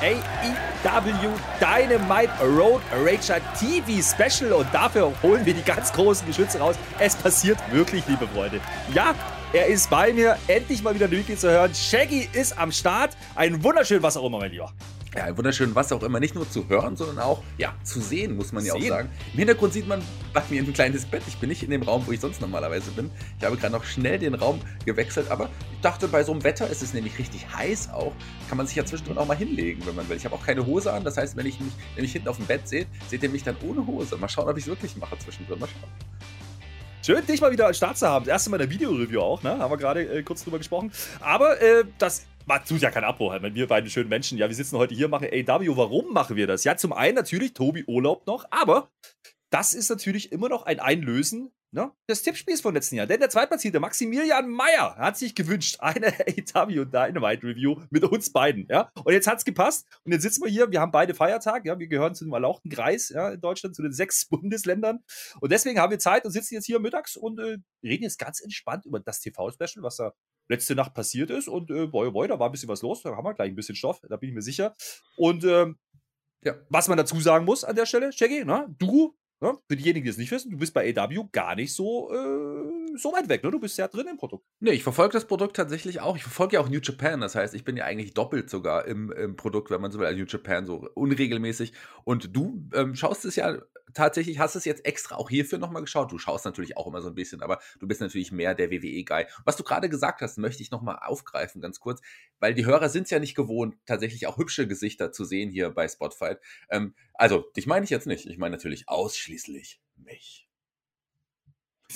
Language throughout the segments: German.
AEW Dynamite Road Rager TV Special und dafür holen wir die ganz großen Geschütze raus. Es passiert wirklich, liebe Freunde. Ja, er ist bei mir, endlich mal wieder Niki zu hören. Shaggy ist am Start. Ein wunderschön, was auch immer, mein Lieber. Ja, wunderschön, was auch immer, nicht nur zu hören, sondern auch ja, zu sehen, muss man ja Sehen. auch sagen. Im Hintergrund sieht man bei mir ein kleines Bett. Ich bin nicht in dem Raum, wo ich sonst normalerweise bin. Ich habe gerade noch schnell den Raum gewechselt, aber ich dachte, bei so einem Wetter ist es nämlich richtig heiß auch, kann man sich ja zwischendrin auch mal hinlegen, wenn man will. Ich habe auch keine Hose an, das heißt, wenn ich mich, wenn ich hinten auf dem Bett sehe, seht ihr mich dann ohne Hose. Mal schauen, ob ich es wirklich mache zwischendrin. Mal schauen. Schön, dich mal wieder am Start zu haben. Das erste Mal in der Video-Review auch, ne? Haben wir gerade äh, kurz drüber gesprochen. Aber äh, das macht, tut ja keinen Abbruch, halt, wenn wir beiden schönen Menschen, ja, wir sitzen heute hier, machen AW. Warum machen wir das? Ja, zum einen natürlich Tobi Urlaub noch, aber das ist natürlich immer noch ein Einlösen ne, des Tippspiels vom letzten Jahr. Denn der Zweitplatzierte Maximilian Meyer hat sich gewünscht, eine AW Dynamite Review mit uns beiden. Ja? Und jetzt hat's gepasst. Und jetzt sitzen wir hier, wir haben beide Feiertag, ja, wir gehören zu dem erlauchten Kreis ja, in Deutschland, zu den sechs Bundesländern. Und deswegen haben wir Zeit und sitzen jetzt hier mittags und äh, reden jetzt ganz entspannt über das TV-Special, was da letzte Nacht passiert ist. Und äh, boy, boy, da war ein bisschen was los. Da haben wir gleich ein bisschen Stoff, da bin ich mir sicher. Und ähm, Ja. was man dazu sagen muss an der Stelle, Shaggy, ne? du, ne? für diejenigen, die es nicht wissen, du bist bei AW gar nicht so, äh, so weit weg. Ne? Du bist ja drin im Produkt. Nee, ich verfolge das Produkt tatsächlich auch. Ich verfolge ja auch New Japan. Das heißt, ich bin ja eigentlich doppelt sogar im, im Produkt, wenn man so will, also New Japan so unregelmäßig. Und du ähm, schaust es ja tatsächlich, hast es jetzt extra auch hierfür nochmal geschaut. Du schaust natürlich auch immer so ein bisschen, aber du bist natürlich mehr der WWE-Guy. Was du gerade gesagt hast, möchte ich nochmal aufgreifen, ganz kurz, weil die Hörer sind es ja nicht gewohnt, tatsächlich auch hübsche Gesichter zu sehen hier bei Spotfight. Ähm, also, dich meine ich jetzt nicht. Ich meine natürlich ausschließlich mich.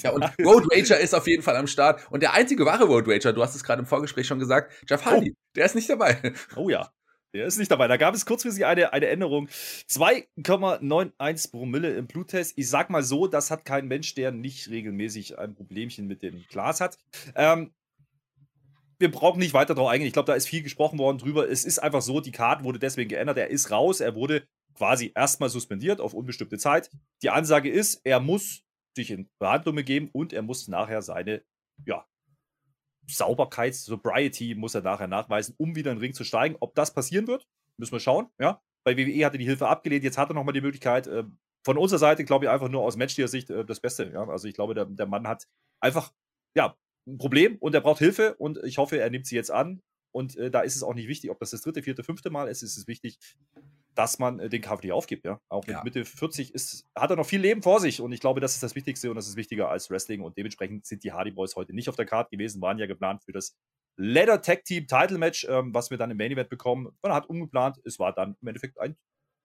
Ja, und Road Rager ist auf jeden Fall am Start. Und der einzige wahre Road Rager, du hast es gerade im Vorgespräch schon gesagt, Jeff Hardy, der ist nicht dabei. Oh ja. Der ist nicht dabei. Da gab es kurzfristig eine, eine Änderung. 2,91 Promille im Bluttest. Ich sag mal so, das hat kein Mensch, der nicht regelmäßig ein Problemchen mit dem Glas hat. Ähm, wir brauchen nicht weiter drauf eingehen. Ich glaube, da ist viel gesprochen worden drüber. Es ist einfach so, die Karte wurde deswegen geändert. Er ist raus. Er wurde quasi erstmal suspendiert auf unbestimmte Zeit. Die Ansage ist, er muss sich in Behandlung begeben und er muss nachher seine, ja, Sauberkeit, Sobriety muss er nachher nachweisen, um wieder in den Ring zu steigen. Ob das passieren wird, müssen wir schauen. Ja? Bei WWE hat er die Hilfe abgelehnt, jetzt hat er nochmal die Möglichkeit. Äh, von unserer Seite glaube ich einfach nur aus menschlicher Sicht äh, das Beste. Ja? Also ich glaube, der, der Mann hat einfach ja, ein Problem und er braucht Hilfe und ich hoffe, er nimmt sie jetzt an. Und äh, da ist es auch nicht wichtig, ob das das dritte, vierte, fünfte Mal ist, ist es wichtig, dass man äh, den Kampf nicht aufgibt. Ja? Auch mit Ja. Mitte 40 ist, hat er noch viel Leben vor sich und ich glaube, das ist das Wichtigste und das ist wichtiger als Wrestling und dementsprechend sind die Hardy Boys heute nicht auf der Karte gewesen, waren ja geplant für das Leather Tag Team Title Match, ähm, was wir dann im Main Event bekommen. Man hat umgeplant, es war dann im Endeffekt ein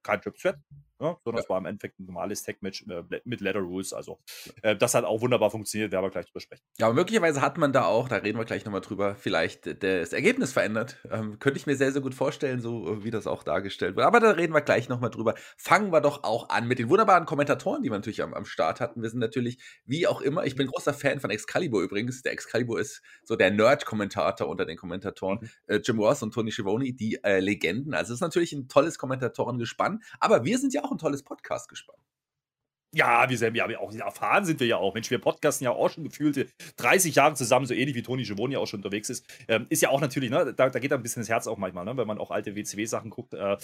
kein Triple Threat, ja, sondern Ja. es war im Endeffekt ein normales Tag Match äh, mit Leather Rules. Also äh, das hat auch wunderbar funktioniert, werden wir gleich drüber sprechen. Ja, aber möglicherweise hat man da auch, da reden wir gleich nochmal drüber, vielleicht das Ergebnis verändert. Ähm, könnte ich mir sehr, sehr gut vorstellen, so äh, wie das auch dargestellt wird. Aber da reden wir gleich nochmal drüber. Fangen wir doch auch an mit den wunderbaren Kommentatoren, die wir natürlich am, am Start hatten. Wir sind natürlich, wie auch immer, ich bin großer Fan von Excalibur übrigens. Der Excalibur ist so der Nerd-Kommentator unter den Kommentatoren. Mhm. Äh, Jim Ross und Tony Schiavone, die äh, Legenden. Also es ist natürlich ein tolles Kommentatorengespann. Aber wir sind ja auch ein tolles Podcast-Gespann. Ja, wir sind ja auch erfahren sind wir ja auch. Mensch, wir podcasten ja auch schon gefühlte 30 Jahre zusammen, so ähnlich wie Toni Schiavone ja auch schon unterwegs ist. Ähm, ist ja auch natürlich, ne, da, da geht ein bisschen das Herz auch manchmal, ne, wenn man auch alte WCW-Sachen guckt. Äh,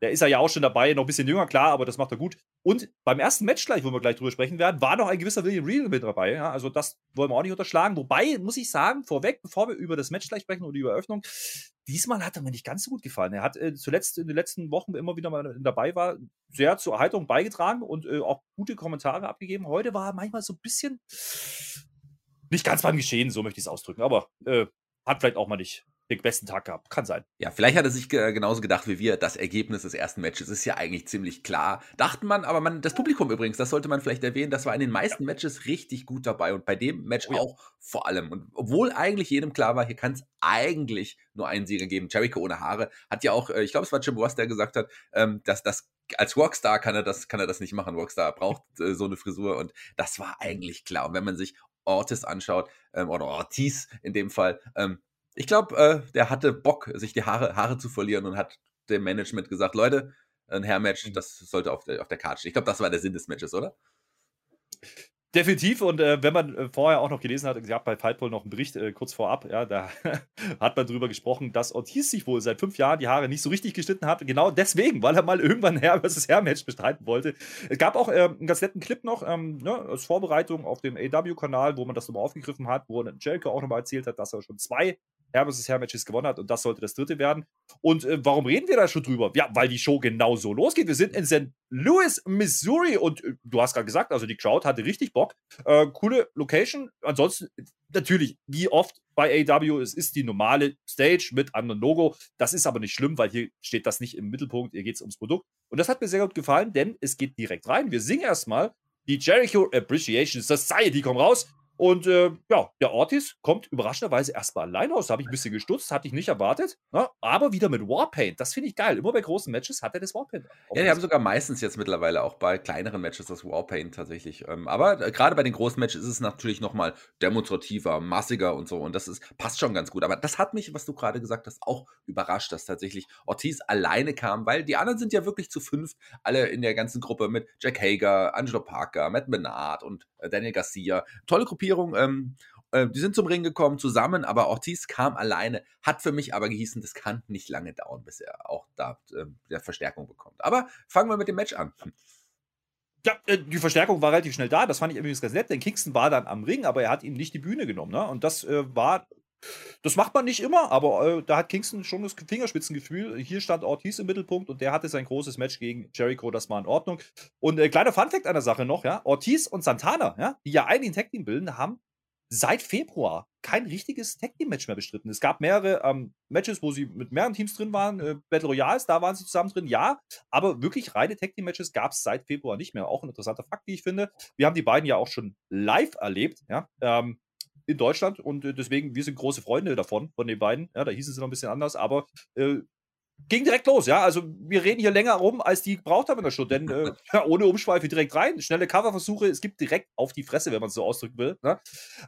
da ist er ja auch schon dabei, noch ein bisschen jünger, klar, aber das macht er gut. Und beim ersten Match gleich, wo wir gleich drüber sprechen werden, war noch ein gewisser William Regal mit dabei. Ja? Also das wollen wir auch nicht unterschlagen. Wobei, muss ich sagen, vorweg, bevor wir über das Match gleich sprechen oder die Eröffnung, diesmal hat er mir nicht ganz so gut gefallen. Er hat äh, zuletzt in den letzten Wochen immer wieder mal dabei war, sehr zur Erheiterung beigetragen und äh, auch gute Kommentare abgegeben. Heute war er manchmal so ein bisschen nicht ganz beim Geschehen, so möchte ich es ausdrücken, aber äh, hat vielleicht auch mal nicht den besten Tag gehabt. Kann sein. Ja, vielleicht hat er sich genauso gedacht wie wir. Das Ergebnis des ersten Matches ist ja eigentlich ziemlich klar. Dachte man, aber man, das Publikum übrigens, das sollte man vielleicht erwähnen, das war in den meisten Matches richtig gut dabei und bei dem Match oh, ja. auch vor allem. Und obwohl eigentlich jedem klar war, hier kann es eigentlich nur einen Sieger geben. Jericho ohne Haare hat ja auch, äh, ich glaube, es war Jim Ross, der gesagt hat, ähm, dass das als Rockstar kann er das, kann er das nicht machen. Rockstar braucht äh, so eine Frisur und das war eigentlich klar. Und wenn man sich Ortiz anschaut, ähm, oder Ortiz in dem Fall, ähm, ich glaube, äh, der hatte Bock, sich die Haare, Haare zu verlieren und hat dem Management gesagt, Leute, ein Hair-Match, mhm. das sollte auf der, auf der Karte stehen. Ich glaube, das war der Sinn des Matches, oder? Definitiv. Und äh, wenn man äh, vorher auch noch gelesen hat, es gab bei Fightball noch einen Bericht äh, kurz vorab, ja, da hat man drüber gesprochen, dass Ortiz sich wohl seit fünf Jahren die Haare nicht so richtig geschnitten hat. Genau deswegen, weil er mal irgendwann ein Hair vs. Hair-Match bestreiten wollte. Es gab auch äh, einen ganz netten Clip noch ähm, ne, als Vorbereitung auf dem AW-Kanal, wo man das nochmal aufgegriffen hat, wo Jericho auch nochmal erzählt hat, dass er schon zwei Hair vs. Hair Matches gewonnen hat und das sollte das dritte werden. Und äh, warum reden wir da schon drüber? Ja, weil die Show genau so losgeht. Wir sind in St. Louis, Missouri und äh, du hast gerade gesagt, also die Crowd hatte richtig Bock. Äh, coole Location. Ansonsten, natürlich, wie oft bei AW, es ist die normale Stage mit anderem Logo. Das ist aber nicht schlimm, weil hier steht das nicht im Mittelpunkt. Hier geht es ums Produkt. Und das hat mir sehr gut gefallen, denn es geht direkt rein. Wir singen erstmal. Die Jericho Appreciation Society kommt raus und äh, ja, der Ortiz kommt überraschenderweise erstmal allein aus. Da habe ich ein bisschen gestutzt, hatte ich nicht erwartet. Ne? Aber wieder mit Warpaint. Das finde ich geil. Immer bei großen Matches hat er das Warpaint. Ja, die haben sogar meistens jetzt mittlerweile auch bei kleineren Matches das Warpaint tatsächlich. Ähm, aber äh, gerade bei den großen Matches ist es natürlich nochmal demonstrativer, massiger und so. Und das ist, passt schon ganz gut. Aber das hat mich, was du gerade gesagt hast, auch überrascht, dass tatsächlich Ortiz alleine kam, weil die anderen sind ja wirklich zu fünf, alle in der ganzen Gruppe mit Jack Hager, Angelo Parker, Matt Menard und äh, Daniel Garcia. Tolle Gruppierung Gruppierung. Ähm, äh, die sind zum Ring gekommen zusammen, aber Ortiz kam alleine. Hat für mich aber gehießen, das kann nicht lange dauern, bis er auch da äh, der Verstärkung bekommt. Aber fangen wir mit dem Match an. Ja, äh, die Verstärkung war relativ schnell da. Das fand ich übrigens ganz nett, denn Kingston war dann am Ring, aber er hat ihm nicht die Bühne genommen. Ne? Und das äh, war das macht man nicht immer, aber äh, da hat Kingston schon das Fingerspitzengefühl. Hier stand Ortiz im Mittelpunkt und der hatte sein großes Match gegen Jericho, das war in Ordnung. Und äh, kleiner Funfact an der Sache noch, ja, Ortiz und Santana, ja, die ja eigentlich ein Tag Team bilden, haben seit Februar kein richtiges Tag Team Match mehr bestritten. Es gab mehrere ähm, Matches, wo sie mit mehreren Teams drin waren, äh, Battle Royals, da waren sie zusammen drin, ja, aber wirklich reine Tag Team Matches gab es seit Februar nicht mehr. Auch ein interessanter Fakt, wie ich finde. Wir haben die beiden ja auch schon live erlebt, ja. Ähm, in Deutschland und äh, deswegen, wir sind große Freunde davon, von den beiden. Ja, da hießen sie noch ein bisschen anders, aber äh, ging direkt los, ja. Also wir reden hier länger rum, als die gebraucht haben in der Show, denn äh, ja, ohne Umschweife direkt rein, schnelle Coverversuche, es gibt direkt auf die Fresse, wenn man es so ausdrücken will. Ne?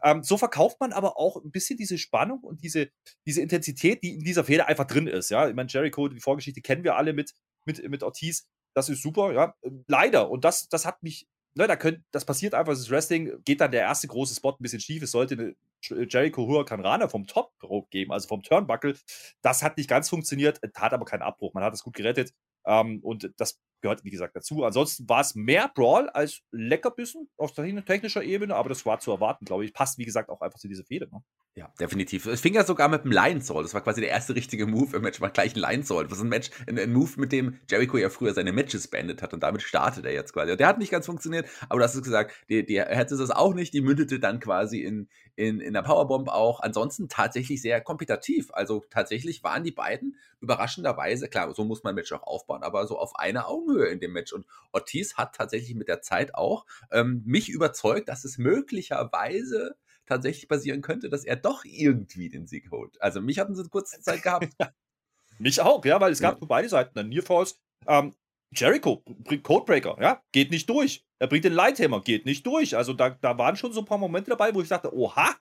Ähm, so verkauft man aber auch ein bisschen diese Spannung und diese, diese Intensität, die in dieser Feder einfach drin ist, ja. Ich meine, Jericho, die Vorgeschichte kennen wir alle mit, mit, mit Ortiz. Das ist super, ja. Leider. Und das, das hat mich ne, da könnt, das passiert einfach, das Wrestling, geht dann der erste große Spot ein bisschen schief. Es sollte eine Jericho Huracan Rana vom Top geben, also vom Turnbuckle. Das hat nicht ganz funktioniert, hat aber keinen Abbruch. Man hat es gut gerettet. Ähm, und das gehört, wie gesagt, dazu. Ansonsten war es mehr Brawl als Leckerbissen auf technischer Ebene, aber das war zu erwarten, glaube ich. Passt, wie gesagt, auch einfach zu dieser Fehde. Ne? Ja, definitiv. Es fing ja sogar mit dem Lion Soul. Das war quasi der erste richtige Move im Match. War gleich ein Lion Soul. Das ist ein Match, ein, ein, Move, mit dem Jericho ja früher seine Matches beendet hat und damit startet er jetzt quasi. Und der hat nicht ganz funktioniert, aber du hast es gesagt, die, die hätte das auch nicht. Die mündete dann quasi in, in, in der Powerbomb auch. Ansonsten tatsächlich sehr kompetitiv. Also tatsächlich waren die beiden überraschenderweise, klar, so muss man ein Match auch aufbauen, aber so auf einer Augenhöhe in dem Match. Und Ortiz hat tatsächlich mit der Zeit auch ähm, mich überzeugt, dass es möglicherweise tatsächlich passieren könnte, dass er doch irgendwie den Sieg holt. Also mich hatten sie eine kurze Zeit gehabt. mich auch, ja, weil es gab ja. für beide Seiten dann Nearfalls. Ähm, Jericho bringt Codebreaker, ja, geht nicht durch. Er bringt den Lighthammer, geht nicht durch. Also da, da waren schon so ein paar Momente dabei, wo ich dachte, oha,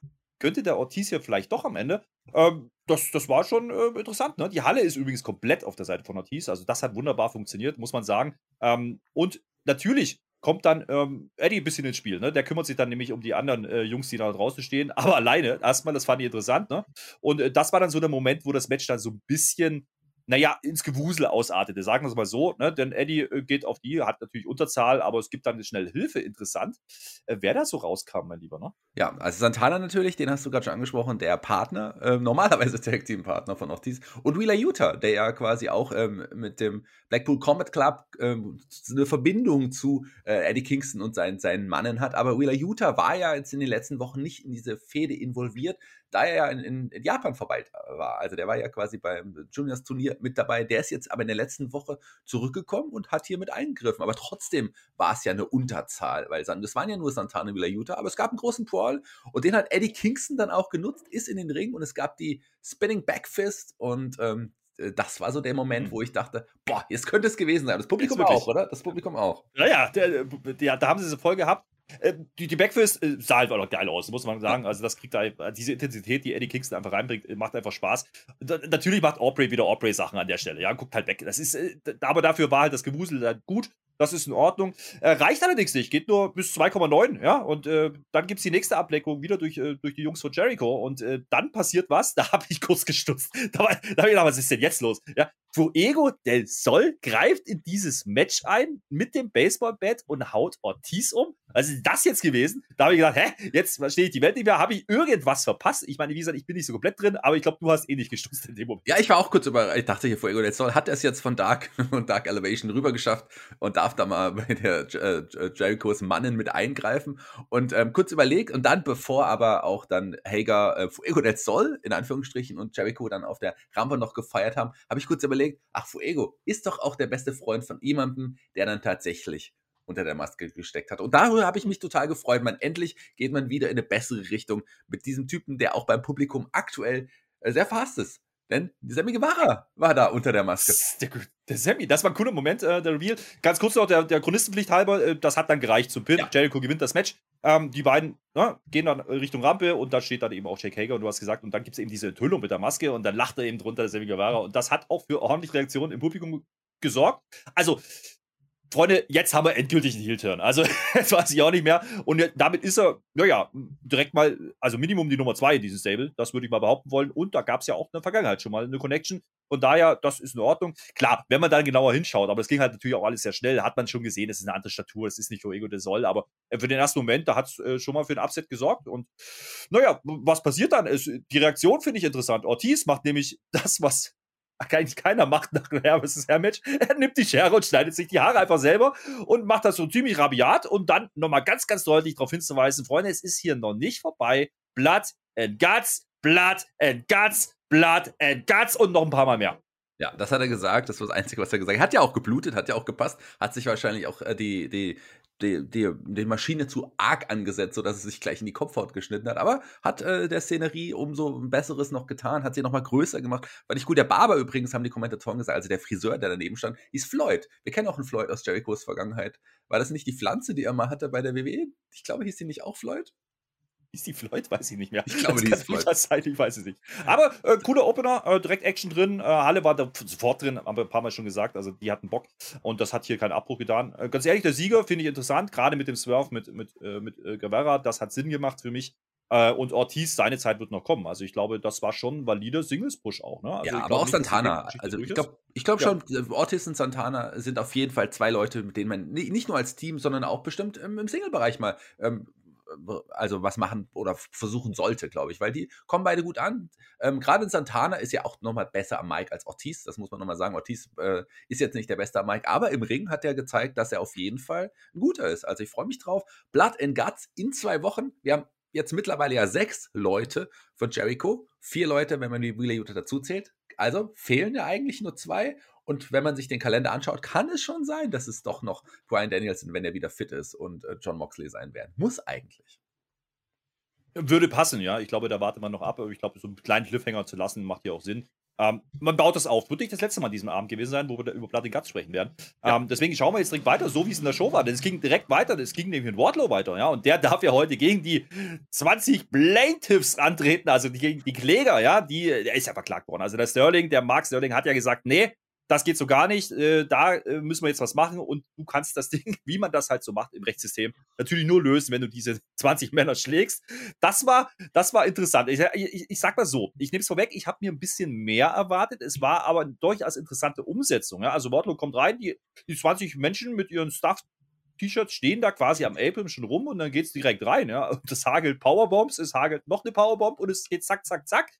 könnte der Ortiz hier vielleicht doch am Ende. Ähm, das, das war schon äh, interessant. Ne? Die Halle ist übrigens komplett auf der Seite von Ortiz. Also das hat wunderbar funktioniert, muss man sagen. Ähm, und natürlich kommt dann ähm, Eddie ein bisschen ins Spiel. Ne? Der kümmert sich dann nämlich um die anderen äh, Jungs, die da draußen stehen, aber alleine. Erstmal, das fand ich interessant. Ne? Und äh, das war dann so der Moment, wo das Match dann so ein bisschen naja, ins Gewusel ausartete, sagen wir es mal so. Ne? Denn Eddie äh, geht auf die, hat natürlich Unterzahl, aber es gibt dann eine schnelle Hilfe. Interessant, äh, wer da so rauskam, mein Lieber. Ne? Ja, also Santana natürlich, den hast du gerade schon angesprochen, der Partner, äh, normalerweise Tag Team Partner von Ortiz. Und Wheeler Utah, der ja quasi auch ähm, mit dem Blackpool Combat Club ähm, eine Verbindung zu äh, Eddie Kingston und seinen, seinen Mannen hat. Aber Wheeler Utah war ja jetzt in den letzten Wochen nicht in diese Fehde involviert da er ja in, in, Japan vorbei war. Also der war ja quasi beim Juniors-Turnier mit dabei. Der ist jetzt aber in der letzten Woche zurückgekommen und hat hier mit eingegriffen. Aber trotzdem war es ja eine Unterzahl, weil das waren ja nur Santana Villa Utah, aber es gab einen großen Brawl und den hat Eddie Kingston dann auch genutzt, ist in den Ring und es gab die Spinning Backfist und ähm, äh, das war so der Moment, mhm. wo ich dachte, boah, jetzt könnte es gewesen sein. Das Publikum auch, oder? Das Publikum auch. Ja, ja, der, der, da haben sie diese Folge gehabt. Äh, die, die Backfist äh, sah halt auch geil aus, muss man sagen. Also, das kriegt da diese Intensität, die Eddie Kingston einfach reinbringt, macht einfach Spaß. Da, natürlich macht Aubrey wieder Aubrey-Sachen an der Stelle. Ja, guckt halt weg. Das ist, aber dafür war halt das Gewusel halt gut. Das ist in Ordnung. Äh, reicht allerdings nicht, geht nur bis 2,9, ja. Und äh, dann gibt es die nächste Ableckung wieder durch, äh, durch die Jungs von Jericho. Und äh, dann passiert was, da habe ich kurz gestutzt. Da, da habe ich gedacht, was ist denn jetzt los? Ja, Fuego del Sol greift in dieses Match ein mit dem Baseballbat und haut Ortiz um. Also das jetzt gewesen. Da habe ich gedacht, hä, jetzt verstehe ich die Welt nicht mehr. Habe ich irgendwas verpasst? Ich meine, wie gesagt, ich bin nicht so komplett drin, aber ich glaube, du hast eh nicht gestutzt in dem Moment. Ja, ich war auch kurz über, ich dachte hier, Fuego del Sol hat es jetzt von Dark und Dark Elevation rüber geschafft und darf da mal bei der äh, Jerichos Mannen mit eingreifen und ähm, kurz überlegt und dann, bevor aber auch dann Hager äh, Fuego del Sol in Anführungsstrichen und Jericho dann auf der Rampe noch gefeiert haben, habe ich kurz überlegt, überlegt, ach, Fuego ist doch auch der beste Freund von jemandem, der dann tatsächlich unter der Maske gesteckt hat. Und darüber habe ich mich total gefreut. Man endlich geht man wieder in eine bessere Richtung mit diesem Typen, der auch beim Publikum aktuell äh, sehr verhasst ist. Denn Sammy Guevara war da unter der Maske. Der, der Sammy, das war ein cooler Moment, äh, der Reveal. Ganz kurz noch, der, der Chronistenpflicht halber, äh, das hat dann gereicht zum Pin. Ja. Jericho gewinnt das Match. Ähm, die beiden na, gehen dann Richtung Rampe und da steht dann eben auch Jake Hager und du hast gesagt, und dann gibt es eben diese Enthüllung mit der Maske und dann lacht er eben drunter, der Sammy Guevara. Und das hat auch für ordentliche Reaktionen im Publikum gesorgt. Also, Freunde, jetzt haben wir endgültig einen Heel-Turn. Also, jetzt weiß ich auch nicht mehr. Und damit ist er, naja, direkt mal, also Minimum die Nummer zwei in diesem Stable. Das würde ich mal behaupten wollen. Und da gab es ja auch in der Vergangenheit schon mal eine Connection. Von daher, das ist in Ordnung. Klar, wenn man dann genauer hinschaut, aber es ging halt natürlich auch alles sehr schnell, hat man schon gesehen, es ist eine andere Statur, es ist nicht Ego de Soll, aber für den ersten Moment, da hat es äh, schon mal für ein Upset gesorgt. Und naja, was passiert dann? Ist, die Reaktion finde ich interessant. Ortiz macht nämlich das, was eigentlich keiner macht nach einem Hair Match. Er nimmt die Schere und schneidet sich die Haare einfach selber und macht das so ziemlich rabiat und dann nochmal ganz, ganz deutlich darauf hinzuweisen, Freunde, es ist hier noch nicht vorbei. Blood and Guts, Blood and Guts, Blood and Guts und noch ein paar Mal mehr. Ja, das hat er gesagt. Das war das Einzige, was er gesagt hat. Hat ja auch geblutet, hat ja auch gepasst. Hat sich wahrscheinlich auch äh, die, die, die, die, die Maschine zu arg angesetzt, sodass es sich gleich in die Kopfhaut geschnitten hat. Aber hat äh, der Szenerie umso ein Besseres noch getan, hat sie nochmal größer gemacht. Weil ich gut, der Barber übrigens, haben die Kommentatoren gesagt, also der Friseur, der daneben stand, ist Floyd. Wir kennen auch einen Floyd aus Jerichos Vergangenheit. War das nicht die Pflanze, die er mal hatte bei der WWE? Ich glaube, hieß die nicht auch Floyd? Ist die Floyd? Weiß ich nicht mehr. Ich glaube, das die ist Floyd. Sein, ich weiß es nicht. Aber äh, cooler Opener, äh, direkt Action drin. Äh, Halle war da sofort drin, haben wir ein paar Mal schon gesagt. Also die hatten Bock und das hat hier keinen Abbruch getan. Äh, ganz ehrlich, der Sieger finde ich interessant, gerade mit dem Swerve mit, mit, äh, mit äh, Guevara. Das hat Sinn gemacht für mich. und Ortiz, seine Zeit wird noch kommen. Also ich glaube, das war schon ein valider Singles-Push auch. Ne? Also ja, aber auch Santana. Also ich glaube ich glaub schon, ja. Ortiz und Santana sind auf jeden Fall zwei Leute, mit denen man nicht nur als Team, sondern auch bestimmt im, im Single-Bereich mal ähm, also was machen oder versuchen sollte, glaube ich, weil die kommen beide gut an. Ähm, Gerade in Santana ist ja auch nochmal besser am Mike als Ortiz, das muss man nochmal sagen. Ortiz äh, ist jetzt nicht der beste am Mike, aber im Ring hat er gezeigt, dass er auf jeden Fall ein guter ist. Also ich freue mich drauf. Blood and Guts in zwei Wochen. Wir haben jetzt mittlerweile ja sechs Leute von Jericho, vier Leute, wenn man die Wheeler Utah dazu zählt. Also fehlen ja eigentlich nur zwei und wenn man sich den Kalender anschaut, kann es schon sein, dass es doch noch Brian Danielson, wenn er wieder fit ist, und äh, John Moxley sein werden. Muss eigentlich. Würde passen, ja. Ich glaube, da wartet man noch ab. Aber ich glaube, so einen kleinen Cliffhanger zu lassen, macht ja auch Sinn. Ähm, man baut das auf. Wird nicht das letzte Mal an diesem Abend gewesen sein, wo wir da über Blood Guts sprechen werden. Ja. Ähm, deswegen schauen wir jetzt direkt weiter, so wie es in der Show war. Denn es ging direkt weiter. Es ging nämlich in Wardlow weiter, ja. Und der darf ja heute gegen die 20 Plaintiffs antreten, also gegen die Kläger, ja. Die, der ist ja verklagt worden. Also der Sterling, der Mark Sterling hat ja gesagt, nee, das geht so gar nicht, äh, da äh, müssen wir jetzt was machen und du kannst das Ding, wie man das halt so macht im Rechtssystem, natürlich nur lösen, wenn du diese 20 Männer schlägst. Das war, das war interessant. Ich, ich, ich sag mal so, ich nehme es vorweg, ich habe mir ein bisschen mehr erwartet, es war aber durchaus interessante Umsetzung. Ja? Also Wardlow kommt rein, die, die 20 Menschen mit ihren Stuff T-Shirts stehen da quasi am Apron schon rum und dann geht es direkt rein. Ja? Und das hagelt Powerbombs, es hagelt noch eine Powerbomb und es geht zack, zack, zack.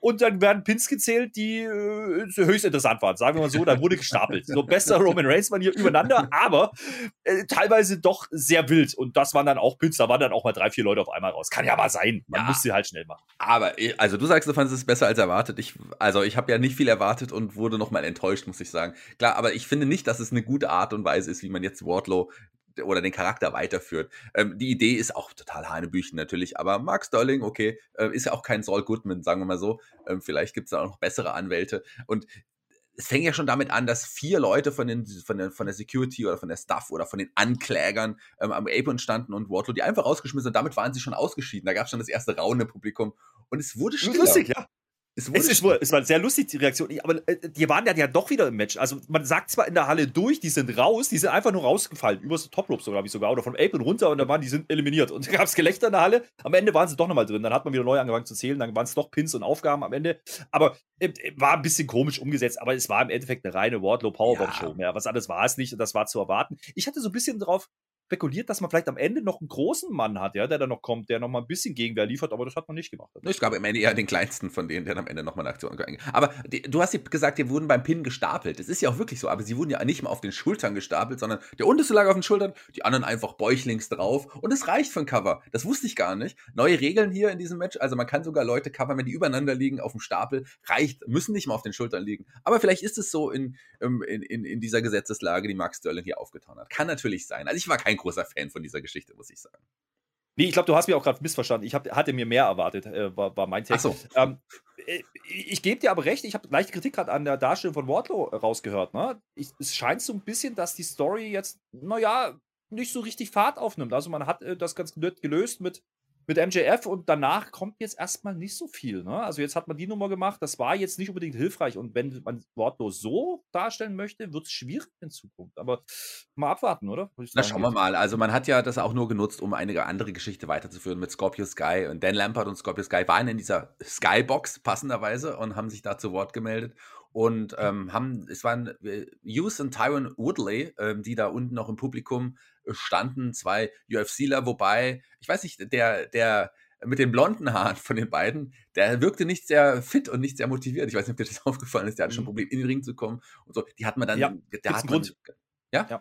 Und dann werden Pins gezählt, die äh, höchst interessant waren. Sagen wir mal so, da wurde gestapelt. So bester Roman Reigns man hier übereinander, aber äh, teilweise doch sehr wild. Und das waren dann auch Pins, da waren dann auch mal drei, vier Leute auf einmal raus. Kann ja mal sein. Man Ja. muss sie halt schnell machen. Aber, eh, also du sagst, du fandest es besser als erwartet. Ich, also ich habe ja nicht viel erwartet und wurde nochmal enttäuscht, muss ich sagen. Klar, aber ich finde nicht, dass es eine gute Art und Weise ist, wie man jetzt Wardlow oder den Charakter weiterführt. Ähm, die Idee ist auch total Hanebüchen natürlich, aber Mark Sterling, okay, äh, ist ja auch kein Saul Goodman, sagen wir mal so. Ähm, vielleicht gibt es da auch noch bessere Anwälte. Und es fängt ja schon damit an, dass vier Leute von, den, von, der, von der Security oder von der Staff oder von den Anklägern ähm, am Apron standen und Wardlow die einfach rausgeschmissen und damit waren sie schon ausgeschieden. Da gab es schon das erste Raunen im Publikum und es wurde stiller. Lustig, ja. Es Es, ist, es war sehr lustig, die Reaktion. Aber äh, die waren ja, ja doch wieder im Match. Also man sagt zwar in der Halle durch, die sind raus, die sind einfach nur rausgefallen. Übers Top Rope, so glaube ich sogar. Oder vom Apron runter und da waren die sind eliminiert. Und da gab es Gelächter in der Halle. Am Ende waren sie doch nochmal drin. Dann hat man wieder neu angefangen zu zählen. Dann waren es doch Pins und Aufgaben am Ende. Aber äh, war ein bisschen komisch umgesetzt. Aber es war im Endeffekt eine reine Wardlow Powerbomb Show. Mehr. Was anderes war es nicht und das war zu erwarten. Ich hatte so ein bisschen drauf spekuliert, dass man vielleicht am Ende noch einen großen Mann hat, ja, der dann noch kommt, der noch mal ein bisschen Gegenwehr liefert, aber das hat man nicht gemacht. Es gab am Ende eher den kleinsten von denen, der am Ende nochmal eine Aktion gegangen Aber die, du hast gesagt, die wurden beim Pin gestapelt. Das ist ja auch wirklich so, aber sie wurden ja nicht mal auf den Schultern gestapelt, sondern der unterste lag auf den Schultern, die anderen einfach bäuchlings drauf und es reicht für ein Cover. Das wusste ich gar nicht. Neue Regeln hier in diesem Match, also man kann sogar Leute covern, wenn die übereinander liegen auf dem Stapel, reicht, müssen nicht mal auf den Schultern liegen. Aber vielleicht ist es so in, ähm, in, in, in dieser Gesetzeslage, die Mark Sterling hier aufgetan hat. Kann natürlich sein. Also ich war kein großer Fan von dieser Geschichte, muss ich sagen. Nee, ich glaube, du hast mich auch gerade missverstanden. Ich hab, hatte mir mehr erwartet, äh, war, war mein Text. So. Ähm, äh, ich gebe dir aber recht, ich habe leichte Kritik gerade an der Darstellung von Wardlow äh, rausgehört. Ne? Ich, es scheint so ein bisschen, dass die Story jetzt, naja, nicht so richtig Fahrt aufnimmt. Also man hat äh, das ganz nett gelöst mit, mit MJF und danach kommt jetzt erstmal nicht so viel. Ne? Also jetzt hat man die Nummer gemacht, das war jetzt nicht unbedingt hilfreich. Und wenn man Wardlow so darstellen möchte, wird es schwierig in Zukunft. Aber mal abwarten, oder? Na, schauen wir mal. Also man hat ja das auch nur genutzt, um eine andere Geschichte weiterzuführen mit Scorpio Sky. Und Dan Lampert und Scorpio Sky waren in dieser Skybox passenderweise und haben sich da zu Wort gemeldet. Und ähm, haben, es waren äh, Hughes und Tyron Woodley, ähm, die da unten noch im Publikum äh, standen, zwei UFCler, wobei, ich weiß nicht, der, der mit den blonden Haaren von den beiden, der wirkte nicht sehr fit und nicht sehr motiviert. Ich weiß nicht, ob dir das aufgefallen ist, der hatte schon ein Mhm. Problem, in den Ring zu kommen und so. Die hat man dann, Ja, der hat man, Grund? Ja?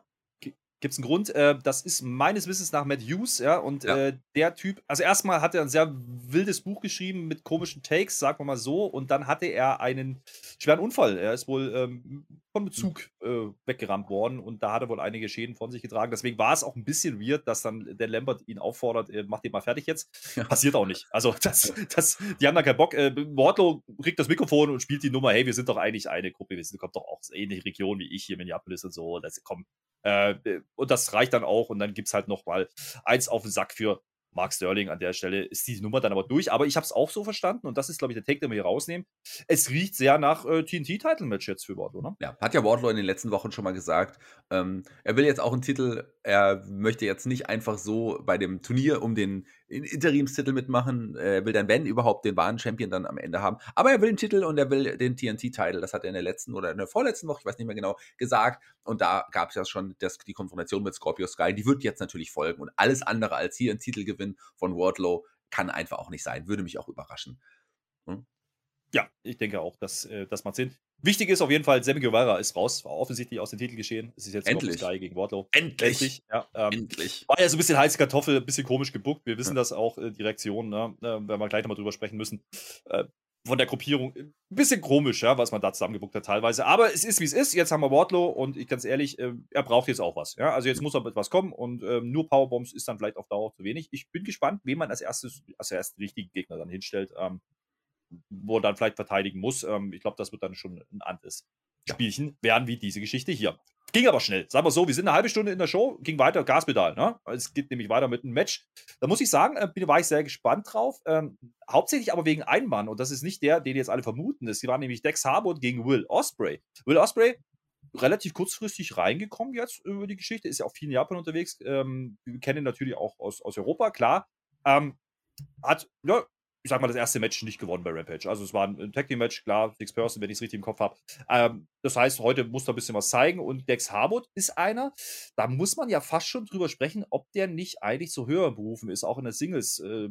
Gibt es einen Grund? Äh, das ist meines Wissens nach Matt Hughes, ja. Und Ja. Äh, der Typ, also erstmal hat er ein sehr wildes Buch geschrieben mit komischen Takes, sagen wir mal so. Und dann hatte er einen schweren Unfall. Er ist wohl ähm, vom Bezug äh, weggerammt worden und da hat er wohl einige Schäden von sich getragen. Deswegen war es auch ein bisschen weird, dass dann der Lambert ihn auffordert, äh, mach den mal fertig jetzt. Ja. Passiert auch nicht. Also das, das, die haben da keinen Bock. Äh, Wardlow kriegt das Mikrofon und spielt die Nummer, hey, wir sind doch eigentlich eine Gruppe, wir sind, kommt doch auch aus ähnliche Region wie ich hier, Minneapolis und so. Das, komm, äh, und das reicht dann auch. Und dann gibt es halt noch mal eins auf den Sack für Mark Sterling an der Stelle. Ist die Nummer dann aber durch. Aber ich habe es auch so verstanden. Und das ist, glaube ich, der Take, den wir hier rausnehmen. Es riecht sehr nach äh, TNT-Title-Match jetzt für Wardlow, ne? Ja, hat ja Wardlow in den letzten Wochen schon mal gesagt. Ähm, er will jetzt auch einen Titel. Er möchte jetzt nicht einfach so bei dem Turnier um den Interimstitel mitmachen. Er will dann, wenn überhaupt, den wahren Champion dann am Ende haben. Aber er will den Titel und er will den TNT-Titel. Das hat er in der letzten oder in der vorletzten Woche, ich weiß nicht mehr genau, gesagt. Und da gab es ja schon das, die Konfrontation mit Scorpio Sky. Die wird jetzt natürlich folgen. Und alles andere als hier ein Titelgewinn von Wardlow kann einfach auch nicht sein. Würde mich auch überraschen. Ja, ich denke auch, dass, äh, das macht Sinn. Wichtig ist auf jeden Fall, Sammy Guevara ist raus. War offensichtlich aus dem Titel geschehen. Es ist jetzt Endlich. Sky gegen Wardlow. Endlich! Ja, ähm, Endlich! War ja so ein bisschen heiße Kartoffel, ein bisschen komisch gebuckt. Wir wissen das auch, äh, die Reaktion, ne? äh, werden wir gleich nochmal drüber sprechen müssen. Äh, von der Gruppierung. Ein bisschen komisch, ja, was man da zusammengebuckt hat teilweise. Aber es ist, wie es ist. Jetzt haben wir Wardlow und ich ganz ehrlich, äh, er braucht jetzt auch was. Ja? Also jetzt muss aber etwas kommen und ähm, nur Powerbombs ist dann vielleicht auf Dauer zu wenig. Ich bin gespannt, wen man als erstes, als ersten richtigen Gegner dann hinstellt, ähm, wo er dann vielleicht verteidigen muss. Ähm, ich glaube, das wird dann schon ein anderes Spielchen werden wie diese Geschichte hier. Ging aber schnell. Sagen wir so, wir sind eine halbe Stunde in der Show, ging weiter, Gaspedal. Ne? Es geht nämlich weiter mit einem Match. Da muss ich sagen, äh, bin, war ich sehr gespannt drauf. Ähm, hauptsächlich aber wegen einem Mann. Und das ist nicht der, den jetzt alle vermuten. Es war nämlich Dex Harwood gegen Will Osprey. Will Osprey relativ kurzfristig reingekommen jetzt über die Geschichte, ist ja auch viel in Japan unterwegs. Ähm, wir kennen ihn natürlich auch aus, aus Europa, klar. Ähm, hat ja, ich sag mal, das erste Match nicht gewonnen bei Rampage. Also es war ein Tag Team Match, klar, Six Person, wenn ich es richtig im Kopf habe. Ähm, das heißt, heute muss er ein bisschen was zeigen und Dex Harwood ist einer, da muss man ja fast schon drüber sprechen, ob der nicht eigentlich so höher berufen ist, auch in der Singles äh,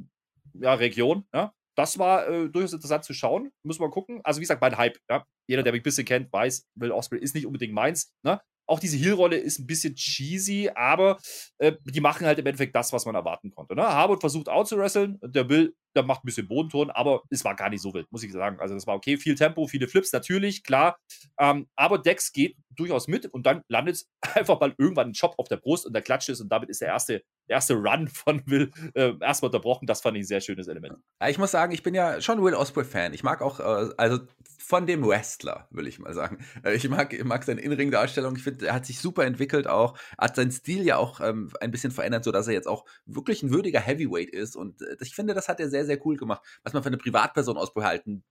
ja, Region. Ja? Das war äh, durchaus interessant zu schauen. Muss man gucken. Also, wie gesagt, mein Hype. Ja? Jeder, der mich ein bisschen kennt, weiß, Will Osprey ist nicht unbedingt meins. Ne? Auch diese Heal-Rolle ist ein bisschen cheesy, aber äh, die machen halt im Endeffekt das, was man erwarten konnte. Ne? Harwood versucht out zu wresteln, der Will, der macht ein bisschen Bodenton, aber es war gar nicht so wild, muss ich sagen. Also das war okay, viel Tempo, viele Flips, natürlich, klar. Ähm, aber Dex geht durchaus mit und dann landet es einfach mal irgendwann ein Chop auf der Brust und der klatscht ist und damit ist der erste, erste Run von Will äh, erstmal unterbrochen. Das fand ich ein sehr schönes Element. Ich muss sagen, ich bin ja schon Will Osprey-Fan. Ich mag auch, äh, also von dem Wrestler, will ich mal sagen. Äh, ich mag, ich mag seine Innenring-Darstellung. Ich finde, er hat sich super entwickelt auch. Hat seinen Stil ja auch ähm, ein bisschen verändert, sodass er jetzt auch wirklich ein würdiger Heavyweight ist. Und äh, ich finde, das hat er sehr, sehr cool gemacht. Was man für eine Privatperson ausbehalten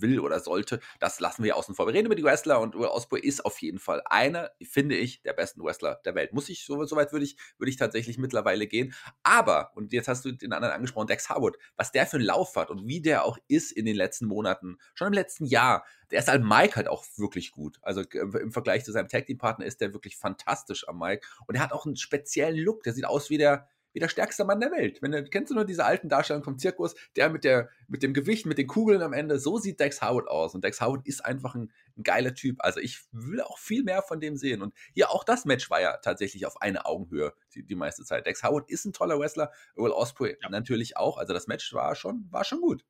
will oder sollte, das lassen wir außen vor. Wir reden über die Wrestler und Will Osprey ist auf jeden Fall einer, finde ich, der besten Wrestler der Welt. Muss ich, so, so weit würde ich, würde ich tatsächlich mittlerweile gehen. Aber, und jetzt hast du den anderen angesprochen, Dex Harwood, was der für einen Lauf hat und wie der auch ist in den letzten Monaten, schon im letzten Jahr, der ist als Mike halt auch wirklich gut. Also im Vergleich zu seinem Tag Team Partner ist der wirklich fantastisch am Mike und er hat auch einen speziellen Look. Der sieht aus wie der, wie der stärkste Mann der Welt. Wenn du, kennst du nur diese alten Darstellungen vom Zirkus, der mit, der mit dem Gewicht, mit den Kugeln am Ende, so sieht Dex Howard aus. Und Dex Howard ist einfach ein, ein, geiler Typ. Also ich will auch viel mehr von dem sehen. Und hier auch das Match war ja tatsächlich auf eine Augenhöhe die, die meiste Zeit. Dex Howard ist ein toller Wrestler, Will Osprey ja. natürlich auch. Also das Match war schon, war schon gut.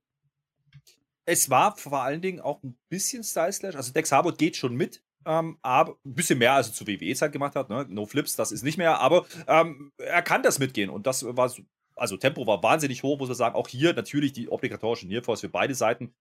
Es war vor allen Dingen auch ein bisschen Style Slash. Also Dex Harwood geht schon mit, ähm, aber ein bisschen mehr, als er zu WWE-Zeit gemacht hat. Ne? No Flips, das ist nicht mehr, aber ähm, er kann das mitgehen und das war so, also Tempo war wahnsinnig hoch, muss man sagen. Auch hier natürlich die obligatorischen Nearfalls für beide Seiten.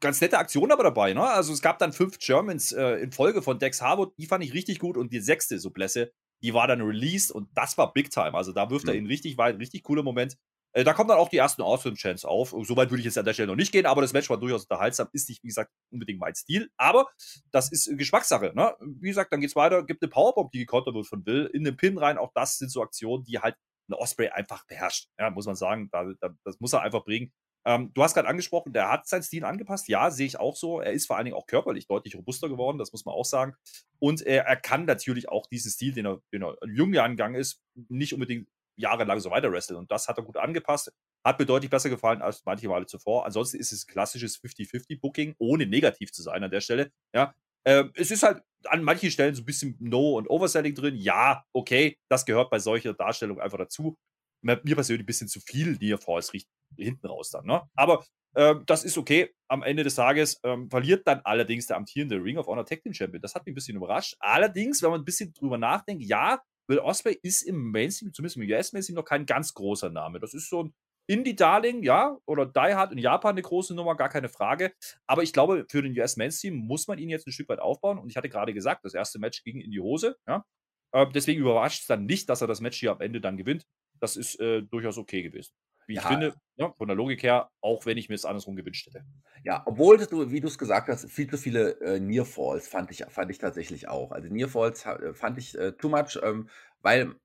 Ganz nette Aktion aber dabei, ne? Also es gab dann fünf Germans äh, in Folge von Dex Harwood, die fand ich richtig gut und die sechste Sublesse, die war dann released und das war Big Time. Also da wirft mhm. er ihn richtig weit, richtig cooler Moment. Äh, da kommen dann auch die ersten Awesome-Chants auf. Soweit würde ich jetzt an der Stelle noch nicht gehen, aber das Match war durchaus unterhaltsam. Ist nicht, wie gesagt, unbedingt mein Stil. Aber das ist Geschmackssache. Ne? Wie gesagt, dann geht's weiter. Gibt eine Powerbomb, die gekontert wird von Will. In den Pin rein. Auch das sind so Aktionen, die halt eine Osprey einfach beherrscht. Ja, muss man sagen. Da, da, das muss er einfach bringen. Ähm, du hast gerade angesprochen, der hat seinen Stil angepasst. Ja, sehe ich auch so. Er ist vor allen Dingen auch körperlich deutlich robuster geworden, das muss man auch sagen. Und er, er kann natürlich auch diesen Stil, den er, den er in jungen Jahren gegangen ist, nicht unbedingt jahrelang so weiter wresteln. Und das hat er gut angepasst. Hat mir deutlich besser gefallen als manche Male zuvor. Ansonsten ist es klassisches 50-50-Booking, ohne negativ zu sein an der Stelle. Ja, ähm, es ist halt an manchen Stellen so ein bisschen No- und Overselling drin. Ja, okay, das gehört bei solcher Darstellung einfach dazu. Mir persönlich ein bisschen zu viel Near Falls riecht hinten raus dann. Ne? Aber ähm, das ist okay. Am Ende des Tages ähm, verliert dann allerdings der amtierende Ring of Honor Tag Team Champion. Das hat mich ein bisschen überrascht. Allerdings, wenn man ein bisschen drüber nachdenkt, ja, Will Osprey ist im Mainstream, zumindest im US-Mainstream, noch kein ganz großer Name. Das ist so ein Indie-Darling, ja, oder Die Hard in Japan eine große Nummer, gar keine Frage. Aber ich glaube, für den US-Mainstream muss man ihn jetzt ein Stück weit aufbauen. Und ich hatte gerade gesagt, das erste Match ging in die Hose, ja. Äh, deswegen überrascht es dann nicht, dass er das Match hier am Ende dann gewinnt. Das ist äh, durchaus okay gewesen wie ja. ich finde, ja, von der Logik her, auch wenn ich mir es andersrum gewünscht hätte. Ja, obwohl du, wie du es gesagt hast, viel zu viele äh, Nearfalls fand ich, fand ich tatsächlich auch. Also Nearfalls äh, fand ich äh, too much, ähm, weil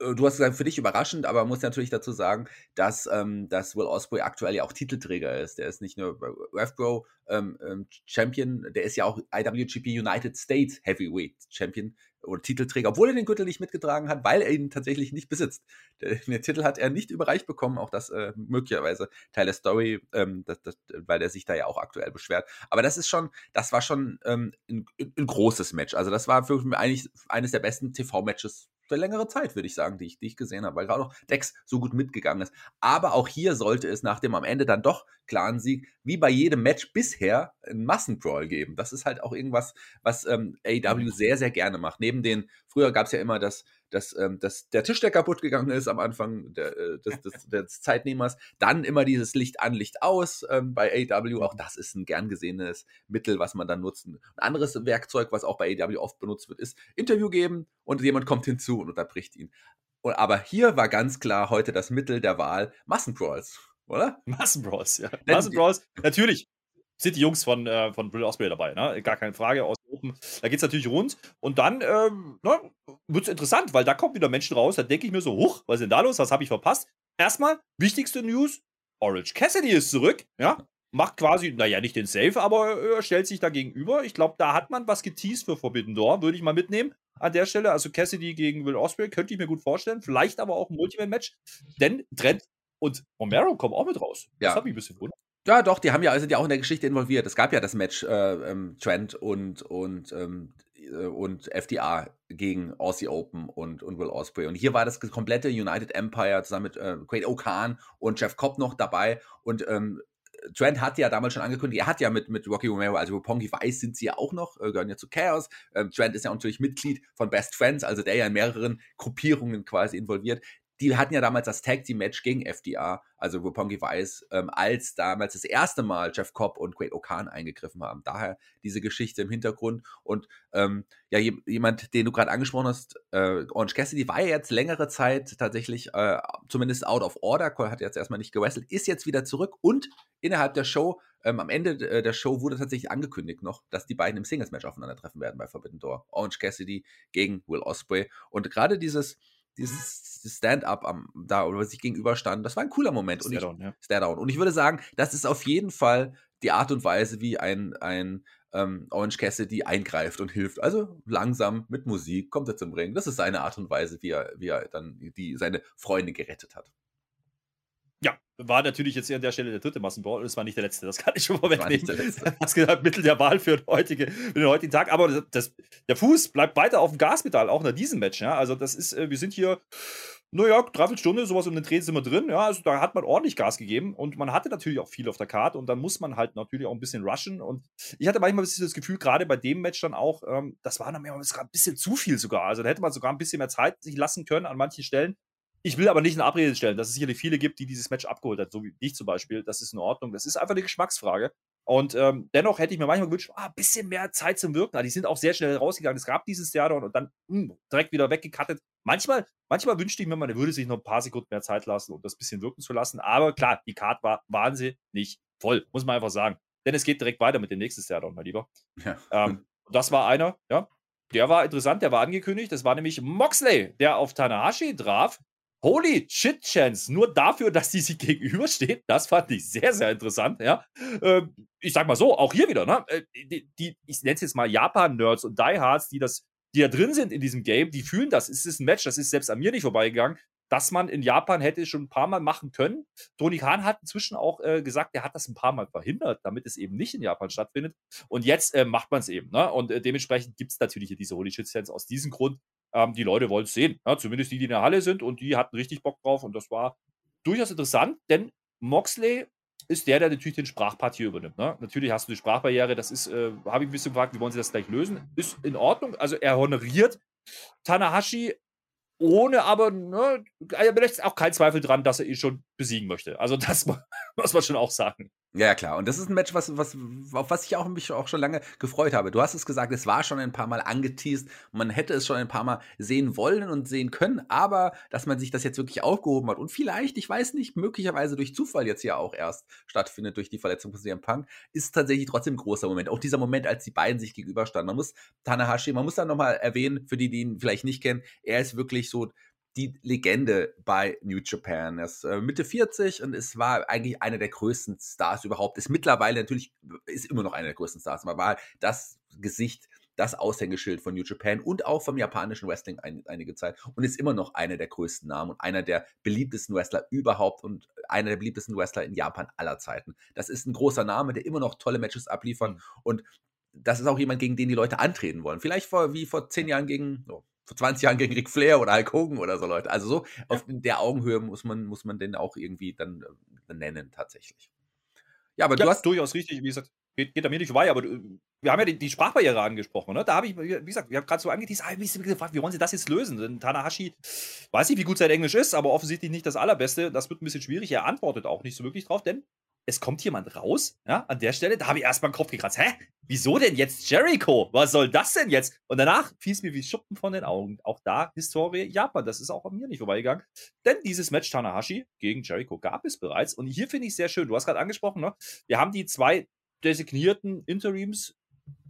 äh, du hast gesagt, für dich überraschend, aber man muss natürlich dazu sagen, dass, ähm, dass Will Osprey aktuell ja auch Titelträger ist. Der ist nicht nur RevPro ähm, ähm, Champion, der ist ja auch IWGP United States Heavyweight Champion oder Titelträger, obwohl er den Gürtel nicht mitgetragen hat, weil er ihn tatsächlich nicht besitzt. Den, den Titel hat er nicht überreicht bekommen, auch das äh, möglicherweise Teil der Story, ähm, das, das, weil er sich da ja auch aktuell beschwert. Aber das ist schon, das war schon ähm, ein, ein, großes Match. Also das war für mich eigentlich eines der besten TV-Matches für längere Zeit, würde ich sagen, die ich, die ich gesehen habe, weil gerade auch Dex so gut mitgegangen ist. Aber auch hier sollte es nach dem am Ende dann doch klaren Sieg, wie bei jedem Match bisher, einen Massenbrawl geben. Das ist halt auch irgendwas, was ähm, AEW sehr, sehr gerne macht. Neben den, früher gab es ja immer das, dass, ähm, dass der Tisch, der kaputt gegangen ist am Anfang der, äh, des, des, des Zeitnehmers, dann immer dieses Licht an, Licht aus ähm, bei AEW. Auch das ist ein gern gesehenes Mittel, was man dann nutzen. Ein anderes Werkzeug, was auch bei AEW oft benutzt wird, ist Interview geben und jemand kommt hinzu und unterbricht ihn. Und, aber hier war ganz klar heute das Mittel der Wahl Massencrawls, oder? Massenbrawls, ja. Massenbrawls, natürlich sind die Jungs von, äh, von Brill Osprey dabei, ne? Gar keine Frage, Open. Da geht es natürlich rund. Und dann ähm, ne, wird es interessant, weil da kommen wieder Menschen raus, da denke ich mir so, huch, was ist denn da los? Was habe ich verpasst? Erstmal, wichtigste News, Orange Cassidy ist zurück, ja. Macht quasi, naja, nicht den Safe, aber er stellt sich da gegenüber. Ich glaube, da hat man was geteased für Forbidden Door, würde ich mal mitnehmen an der Stelle. Also Cassidy gegen Will Osprey könnte ich mir gut vorstellen. Vielleicht aber auch ein Multiman-Match. Denn Trent und Romero kommen auch mit raus. Ja. Das hat mich ein bisschen wundert. Ja, doch, die haben ja, sind ja auch in der Geschichte involviert. Es gab ja das Match äh, ähm, Trent und, und, ähm, äh, und FDA gegen Aussie Open und, und Will Osprey. Und hier war das komplette United Empire zusammen mit äh, Great O'Khan und Jeff Cobb noch dabei. Und ähm, Trent hat ja damals schon angekündigt, er hat ja mit, mit Rocky Romero, also Roppongi Weiß sind sie ja auch noch, äh, gehören ja zu Chaos. Ähm, Trent ist ja natürlich Mitglied von Best Friends, also der ja in mehreren Gruppierungen quasi involviert die hatten ja damals das Tag Team Match gegen FDA, also Roppongi Weiß, ähm, als damals das erste Mal Jeff Cobb und Great O'Khan eingegriffen haben. Daher diese Geschichte im Hintergrund. Und ähm, ja, jemand, den du gerade angesprochen hast, äh, Orange Cassidy, war ja jetzt längere Zeit tatsächlich äh, zumindest out of order, hat jetzt erstmal nicht gewrestelt, ist jetzt wieder zurück und innerhalb der Show, ähm, am Ende äh, der Show wurde tatsächlich angekündigt noch, dass die beiden im Singles-Match aufeinandertreffen werden bei Forbidden Door. Orange Cassidy gegen Will Osprey. Und gerade dieses dieses Stand-up da oder sich gegenüberstanden, das war ein cooler Moment. Und ich, ja. Stare-down. Und ich würde sagen, das ist auf jeden Fall die Art und Weise, wie ein, ein ähm, Orange Cassidy eingreift und hilft. Also langsam mit Musik kommt er zum Ring. Das ist seine Art und Weise, wie er, wie er dann die, seine Freunde gerettet hat. Ja, war natürlich jetzt hier an der Stelle der dritte Massenball. Es war nicht der letzte, das kann ich schon vorwegnehmen. Das gesagt, Mittel der Wahl für, heutige, für den heutigen Tag. Aber das, das, der Fuß bleibt weiter auf dem Gaspedal, auch nach diesem Match. Ja? Also, das ist, äh, wir sind hier, naja, dreiviertel Stunde, sowas um den Dreh sind wir drin. Ja, also da hat man ordentlich Gas gegeben und man hatte natürlich auch viel auf der Karte und dann muss man halt natürlich auch ein bisschen rushen. Und ich hatte manchmal das Gefühl, gerade bei dem Match dann auch, ähm, das war dann ein bisschen zu viel sogar. Also da hätte man sogar ein bisschen mehr Zeit sich lassen können an manchen Stellen. Ich will aber nicht in Abrede stellen, dass es sicherlich viele gibt, die dieses Match abgeholt hat, so wie ich zum Beispiel. Das ist in Ordnung. Das ist einfach eine Geschmacksfrage. Und ähm, dennoch hätte ich mir manchmal gewünscht, ah, ein bisschen mehr Zeit zum Wirken. Die sind auch sehr schnell rausgegangen. Es gab dieses Jahr und dann mh, hm, direkt wieder weggekattet. Manchmal, manchmal wünschte ich mir, man würde sich noch ein paar Sekunden mehr Zeit lassen, um das ein bisschen wirken zu lassen. Aber klar, die Card war wahnsinnig voll, muss man einfach sagen. Denn es geht direkt weiter mit dem nächsten Jahr, mein Lieber. Ja. Ähm, das war einer, ja. Der war interessant, der war angekündigt. Das war nämlich Moxley, der auf Tanahashi traf. Holy shit Chance, nur dafür, dass die sich gegenübersteht, das fand ich sehr, sehr interessant, ja. Ähm, ich sag mal so, auch hier wieder, ne? Äh, die, die ich nenne es jetzt mal Japan-Nerds und Diehards, die das, die da drin sind in diesem Game, die fühlen das. Es ist ein Match, das ist selbst an mir nicht vorbeigegangen, dass man in Japan hätte schon ein paar Mal machen können. Tony Khan hat inzwischen auch äh, gesagt, er hat das ein paar Mal verhindert, damit es eben nicht in Japan stattfindet. Und jetzt äh, macht man es eben, ne? Und äh, dementsprechend gibt es natürlich diese Holy Shit Chance aus diesem Grund. Ähm, die Leute wollen es sehen. Ja, zumindest die, die in der Halle sind und die hatten richtig Bock drauf und das war durchaus interessant, denn Moxley ist der, der natürlich den Sprachpart hier übernimmt. Ne? Natürlich hast du die Sprachbarriere, das ist, äh, habe ich ein bisschen gefragt, wie wollen sie das gleich lösen? Ist in Ordnung. Also er honoriert Tanahashi, ohne aber, ne, er lässt auch keinen Zweifel dran, dass er ihn schon besiegen möchte. Also das muss man schon auch sagen. Ja, klar. Und das ist ein Match, was, was, auf was ich auch, mich auch schon lange gefreut habe. Du hast es gesagt, es war schon ein paar Mal angeteased. Man hätte es schon ein paar Mal sehen wollen und sehen können. Aber, dass man sich das jetzt wirklich aufgehoben hat und vielleicht, ich weiß nicht, möglicherweise durch Zufall jetzt ja auch erst stattfindet durch die Verletzung von CM Punk, ist tatsächlich trotzdem ein großer Moment. Auch dieser Moment, als die beiden sich gegenüberstanden. Man muss Tanahashi, man muss da nochmal erwähnen, für die, die ihn vielleicht nicht kennen, er ist wirklich so die Legende bei New Japan. Er ist äh, Mitte 40 und es war eigentlich einer der größten Stars überhaupt. Ist mittlerweile natürlich, ist immer noch einer der größten Stars, aber war das Gesicht, das Aushängeschild von New Japan und auch vom japanischen Wrestling ein, einige Zeit und ist immer noch einer der größten Namen und einer der beliebtesten Wrestler überhaupt und einer der beliebtesten Wrestler in Japan aller Zeiten. Das ist ein großer Name, der immer noch tolle Matches abliefert mhm. und das ist auch jemand, gegen den die Leute antreten wollen. Vielleicht vor, wie vor zehn Jahren gegen, oh, vor 20 Jahren gegen Ric Flair oder Hulk Hogan oder so Leute. Also so ja. auf der Augenhöhe muss man, muss man den auch irgendwie dann äh, nennen tatsächlich. Ja, aber ja, du hast durchaus richtig, wie gesagt, geht, geht mir nicht vorbei, aber du, wir haben ja die, die Sprachbarriere angesprochen, ne? Da habe ich, wie gesagt, wir haben gerade so angeteased, ah, ich gefragt, wie wollen sie das jetzt lösen? Denn Tanahashi, weiß nicht, wie gut sein Englisch ist, aber offensichtlich nicht das allerbeste. Das wird ein bisschen schwierig. Er antwortet auch nicht so wirklich drauf, denn es kommt jemand raus, ja, an der Stelle, da habe ich erstmal den Kopf gekratzt. Hä? Wieso denn jetzt Jericho? Was soll das denn jetzt? Und danach fiel es mir wie Schuppen von den Augen. Auch da Historie Japan, das ist auch an mir nicht vorbeigegangen. Denn dieses Match Tanahashi gegen Jericho gab es bereits. Und hier finde ich sehr schön, du hast gerade angesprochen, ne? wir haben die zwei designierten Interims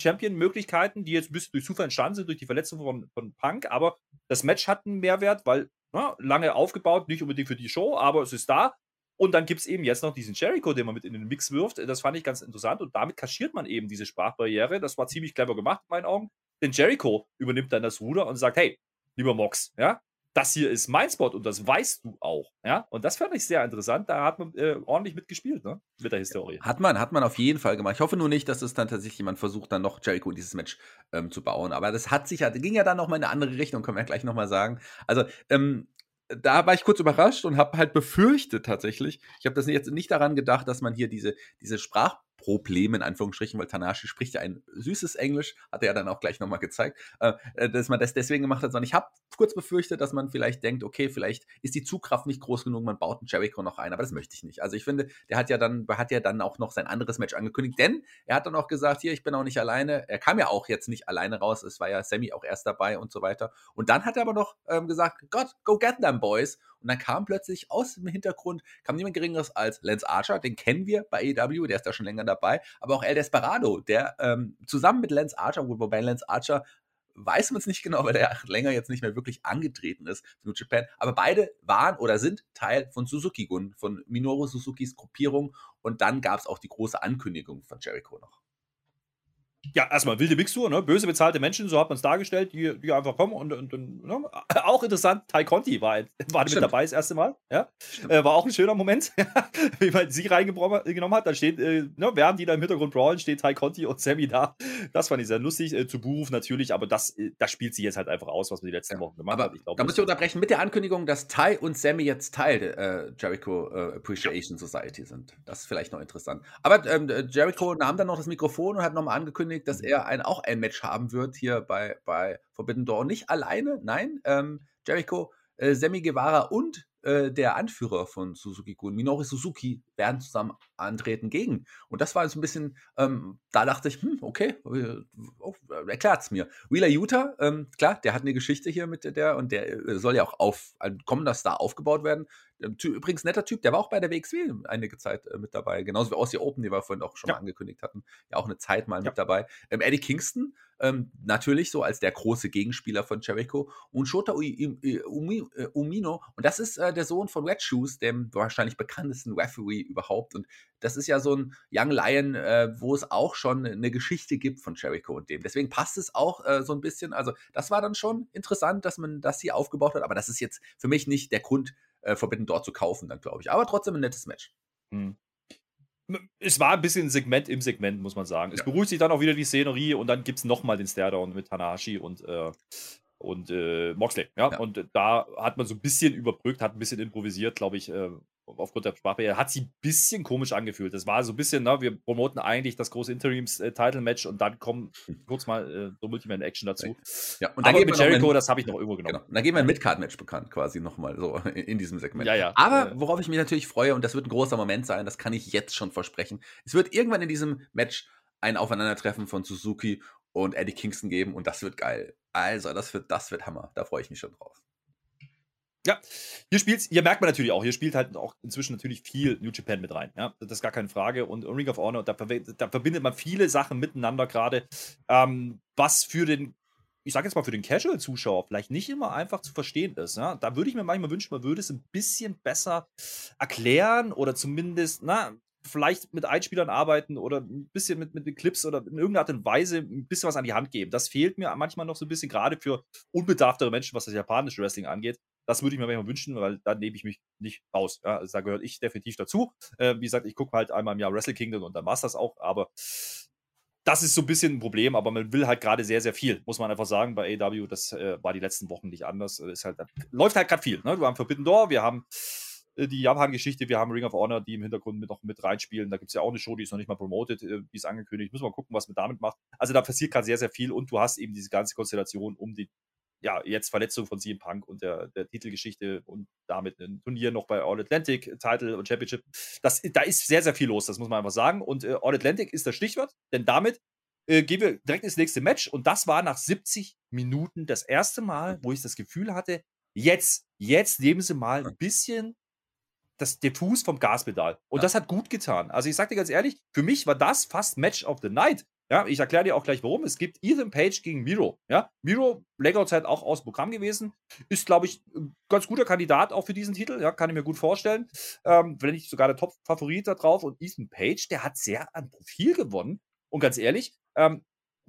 Champion-Möglichkeiten, die jetzt ein bisschen durch Zufall entstanden sind, durch die Verletzung von, von Punk, aber das Match hat einen Mehrwert, weil ne, lange aufgebaut, nicht unbedingt für die Show, aber es ist da. Und dann gibt es eben jetzt noch diesen Jericho, den man mit in den Mix wirft. Das fand ich ganz interessant. Und damit kaschiert man eben diese Sprachbarriere. Das war ziemlich clever gemacht, in meinen Augen. Denn Jericho übernimmt dann das Ruder und sagt: Hey, lieber Mox, ja, das hier ist mein Spot und das weißt du auch. Ja, und das fand ich sehr interessant. Da hat man äh, ordentlich mitgespielt, ne? Mit der Historie. Hat man, hat man auf jeden Fall gemacht. Ich hoffe nur nicht, dass es dann tatsächlich jemand versucht, dann noch Jericho in dieses Match ähm, zu bauen. Aber das hat sich ja, ging ja dann noch mal in eine andere Richtung, können wir ja gleich nochmal sagen. Also, ähm, da war ich kurz überrascht und habe halt befürchtet tatsächlich. Ich habe das jetzt nicht daran gedacht, dass man hier diese, diese Sprach Problem in Anführungsstrichen, weil Tanashi spricht ja ein süßes Englisch, hat er ja dann auch gleich nochmal gezeigt, äh, äh, dass man das deswegen gemacht hat, sondern ich habe kurz befürchtet, dass man vielleicht denkt, okay, vielleicht ist die Zugkraft nicht groß genug, man baut einen Jericho noch ein, aber das möchte ich nicht. Also ich finde, der hat ja dann, hat ja dann auch noch sein anderes Match angekündigt, denn er hat dann auch gesagt, hier, ich bin auch nicht alleine, er kam ja auch jetzt nicht alleine raus, es war ja Sammy auch erst dabei und so weiter. Und dann hat er aber noch ähm, gesagt, Gott, go get them, boys. Und dann kam plötzlich aus dem Hintergrund, kam niemand Geringeres als Lance Archer, den kennen wir bei AEW, der ist da schon länger dabei, aber auch El Desperado, der ähm, zusammen mit Lance Archer, wobei Lance Archer weiß man es nicht genau, weil der länger jetzt nicht mehr wirklich angetreten ist für New Japan. Aber beide waren oder sind Teil von Suzuki Gun, von Minoru Suzukis Gruppierung. Und dann gab es auch die große Ankündigung von Jericho noch ja, erstmal wilde Mixtur, ne? böse bezahlte Menschen, so hat man es dargestellt, die, die einfach kommen und, und, und ne? auch interessant, Tai Conti war, war mit dabei das erste Mal, ja, äh, war auch ein schöner Moment, wie man sie reingenommen hat, da steht, äh, ne, während die da im Hintergrund brawlen, steht Tai Conti und Sammy da, das fand ich sehr lustig, äh, zu Beruf natürlich, aber das, äh, das spielt sie jetzt halt einfach aus, was wir die letzten ja. Wochen gemacht aber haben. Ich glaub, da muss ich unterbrechen mit der Ankündigung, dass Tai und Sammy jetzt Teil der äh, Jericho äh, Appreciation Society sind, das ist vielleicht noch interessant, aber ähm, Jericho nahm dann noch das Mikrofon und hat nochmal angekündigt, angekündigt, dass er ein, auch ein Match haben wird hier bei, bei Forbidden Door. Nicht alleine, nein. Ähm, Jericho, äh, Sammy Guevara und äh, der Anführer von Suzuki Gun, Minori Suzuki, werden zusammen antreten gegen. Und das war jetzt ein bisschen, ähm, da dachte ich, hm, okay, äh, oh, erklärt's mir. Wheeler Utah, ähm, klar, der hat eine Geschichte hier mit der und der äh, soll ja auch auf ein kommender Star aufgebaut werden. Ähm, übrigens netter Typ, der war auch bei der WXW einige Zeit äh, mit dabei, genauso wie Aussie Open, die wir vorhin auch schon ja. mal angekündigt hatten, ja auch eine Zeit mal ja. mit dabei. Ähm, Eddie Kingston, ähm, natürlich so als der große Gegenspieler von Jericho und Shota äh, Umino, und das ist äh, der Sohn von Red Shoes, dem wahrscheinlich bekanntesten Referee überhaupt. Und das ist ja so ein Young Lion, äh, wo es auch schon eine Geschichte gibt von Jericho und dem. Deswegen passt es auch äh, so ein bisschen. Also, das war dann schon interessant, dass man das hier aufgebaut hat, aber das ist jetzt für mich nicht der Grund, äh, Forbidden dort zu kaufen, dann glaube ich. Aber trotzdem ein nettes Match. Hm. Es war ein bisschen Segment im Segment, muss man sagen. Es ja. beruhigt sich dann auch wieder die Szenerie und dann gibt es nochmal den Stairdown mit Tanahashi und, äh, und äh, Moxley. Ja? ja? Und da hat man so ein bisschen überbrückt, hat ein bisschen improvisiert, glaube ich, äh, aufgrund der Sprachbarriere, hat sie ein bisschen komisch angefühlt. Das war so ein bisschen, ne, wir promoten eigentlich das große Interims-Title-Match und dann kommen kurz mal äh, so Multiman-Action dazu. Ja, und dann Aber mit Jericho, ein, das habe ich noch irgendwo genommen. Genau. Und dann geben wir ein Midcard-Match bekannt, quasi nochmal so in, in, diesem Segment. Ja, ja. Aber worauf ich mich natürlich freue, und das wird ein großer Moment sein, das kann ich jetzt schon versprechen, es wird irgendwann in diesem Match ein Aufeinandertreffen von Suzuki und Eddie Kingston geben und das wird geil. Also, das wird, das wird Hammer. Da freue ich mich schon drauf. Ja, hier spielt, hier merkt man natürlich auch, hier spielt halt auch inzwischen natürlich viel New Japan mit rein. Ja, das ist gar keine Frage. Und Ring of Honor, da, da verbindet man viele Sachen miteinander gerade, ähm, was für den, ich sag jetzt mal für den Casual-Zuschauer vielleicht nicht immer einfach zu verstehen ist. Ja? Da würde ich mir manchmal wünschen, man würde es ein bisschen besser erklären oder zumindest, na, vielleicht mit Einspielern arbeiten oder ein bisschen mit, mit Clips oder in irgendeiner Art und Weise ein bisschen was an die Hand geben. Das fehlt mir manchmal noch so ein bisschen, gerade für unbedarftere Menschen, was das japanische Wrestling angeht. Das würde ich mir manchmal wünschen, weil dann nehme ich mich nicht raus. Ja, also da gehört ich definitiv dazu. Äh, wie gesagt, ich gucke halt einmal im Jahr Wrestle Kingdom und dann war es das auch, aber das ist so ein bisschen ein Problem, aber man will halt gerade sehr, sehr viel, muss man einfach sagen. Bei AW, das äh, war die letzten Wochen nicht anders. Ist halt, läuft halt gerade viel. Ne? Wir haben Forbidden Door, wir haben äh, die Japan-Geschichte, wir haben Ring of Honor, die im Hintergrund mit, noch mit reinspielen. Da gibt es ja auch eine Show, die ist noch nicht mal promoted, äh, wie es angekündigt. Müssen wir mal gucken, was man damit macht. Also da passiert gerade sehr, sehr viel und du hast eben diese ganze Konstellation um die ja, jetzt Verletzung von CM Punk und der, der Titelgeschichte und damit ein Turnier noch bei All Atlantic, Title und Championship. Das, da ist sehr, sehr viel los, das muss man einfach sagen. Und äh, All Atlantic ist das Stichwort, denn damit äh, gehen wir direkt ins nächste Match. Und das war nach 70 Minuten das erste Mal, wo ich das Gefühl hatte, jetzt, jetzt nehmen sie mal ein bisschen das, den Fuß vom Gaspedal. Und ja. das hat gut getan. Also ich sag dir ganz ehrlich, für mich war das fast Match of the Night Ja, ich erkläre dir auch gleich warum. Es gibt Ethan Page gegen Miro. Ja, Miro, längere Zeit auch aus Programm gewesen. Ist, glaube ich, ein ganz guter Kandidat auch für diesen Titel. Ja, kann ich mir gut vorstellen. Ähm, wenn nicht sogar der Top-Favorit da drauf. Und Ethan Page, der hat sehr an Profil gewonnen. Und ganz ehrlich, ähm,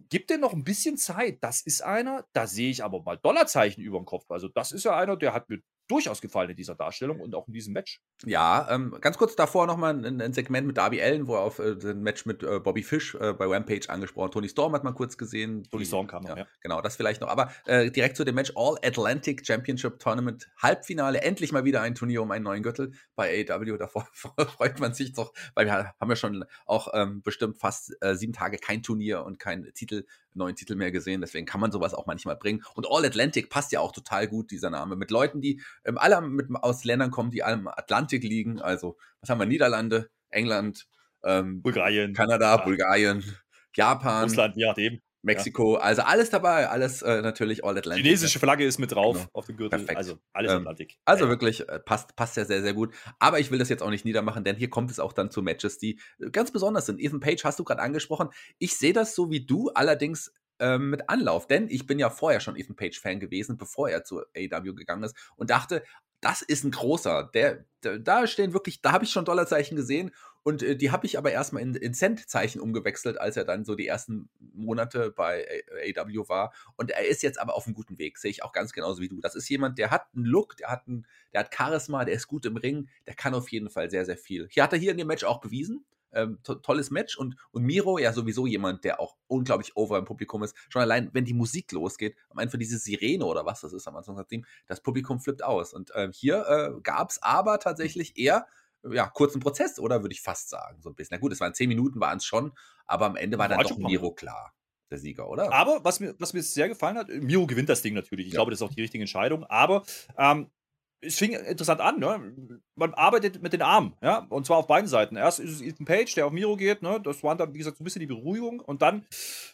gib dir noch ein bisschen Zeit. Das ist einer, da sehe ich aber mal Dollarzeichen über dem Kopf. Also, das ist ja einer, der hat mir durchaus gefallen in dieser Darstellung und auch in diesem Match. Ja, ähm, ganz kurz davor nochmal ein, ein Segment mit Darby Allen, wo er auf äh, ein Match mit äh, Bobby Fish äh, bei Rampage angesprochen Tony Storm hat man kurz gesehen. Tony Storm kam noch, ja, ja. Genau, das vielleicht noch. Aber äh, direkt zu dem Match All Atlantic Championship Tournament Halbfinale. Endlich mal wieder ein Turnier um einen neuen Gürtel bei AEW. Davor freut man sich doch, weil wir haben ja schon auch ähm, bestimmt fast äh, sieben Tage kein Turnier und kein Titel neuen Titel mehr gesehen. Deswegen kann man sowas auch manchmal bringen. Und All Atlantic passt ja auch total gut, dieser Name. Mit Leuten, die ähm, alle mit, aus Ländern kommen, die am Atlantik liegen. Also, was haben wir? Niederlande, England, ähm, Bulgarien, Kanada, ja. Bulgarien, Japan. Russland, je nachdem. Mexiko, ja. also alles dabei, alles äh, natürlich All Atlantic. Chinesische Flagge ist mit drauf genau. auf dem Gürtel, Perfekt. also alles ähm, Atlantik. Also ja. wirklich, äh, passt, passt ja sehr, sehr gut. Aber ich will das jetzt auch nicht niedermachen, denn hier kommt es auch dann zu Matches, die äh, ganz besonders sind. Ethan Page hast du gerade angesprochen. Ich sehe das so wie du, allerdings ähm, mit Anlauf. Denn ich bin ja vorher schon Ethan Page-Fan gewesen, bevor er zu AW gegangen ist und dachte, das ist ein großer. Der, der da stehen wirklich, da habe ich schon Dollarzeichen gesehen und äh, die habe ich aber erstmal in, in Centzeichen umgewechselt, als er dann so die ersten Monate bei AW war. Und er ist jetzt aber auf einem guten Weg, sehe ich auch ganz genauso wie du. Das ist jemand, der hat einen Look, der hat, einen, der hat Charisma, der ist gut im Ring, der kann auf jeden Fall sehr, sehr viel. Hier hat er hier in dem Match auch bewiesen. Ähm, to tolles Match und, und Miro ja sowieso jemand, der auch unglaublich over im Publikum ist. Schon allein, wenn die Musik losgeht, am Ende für diese Sirene oder was das ist am Anfang das Publikum flippt aus. Und ähm, hier äh, gab es aber tatsächlich eher ja, kurzen Prozess, oder würde ich fast sagen, so ein bisschen. Na gut, es waren zehn Minuten, waren es schon, aber am Ende war dann doch Miro klar der Sieger, oder? Aber was mir, was mir sehr gefallen hat, Miro gewinnt das Ding natürlich. Ich ja. glaube, das ist auch die richtige Entscheidung. Aber ähm, es fing interessant an, ne? Man arbeitet mit den Armen, ja, und zwar auf beiden Seiten. Erst ist es Ethan Page, der auf Miro geht, ne? Das war dann, wie gesagt, so ein bisschen die Beruhigung. Und dann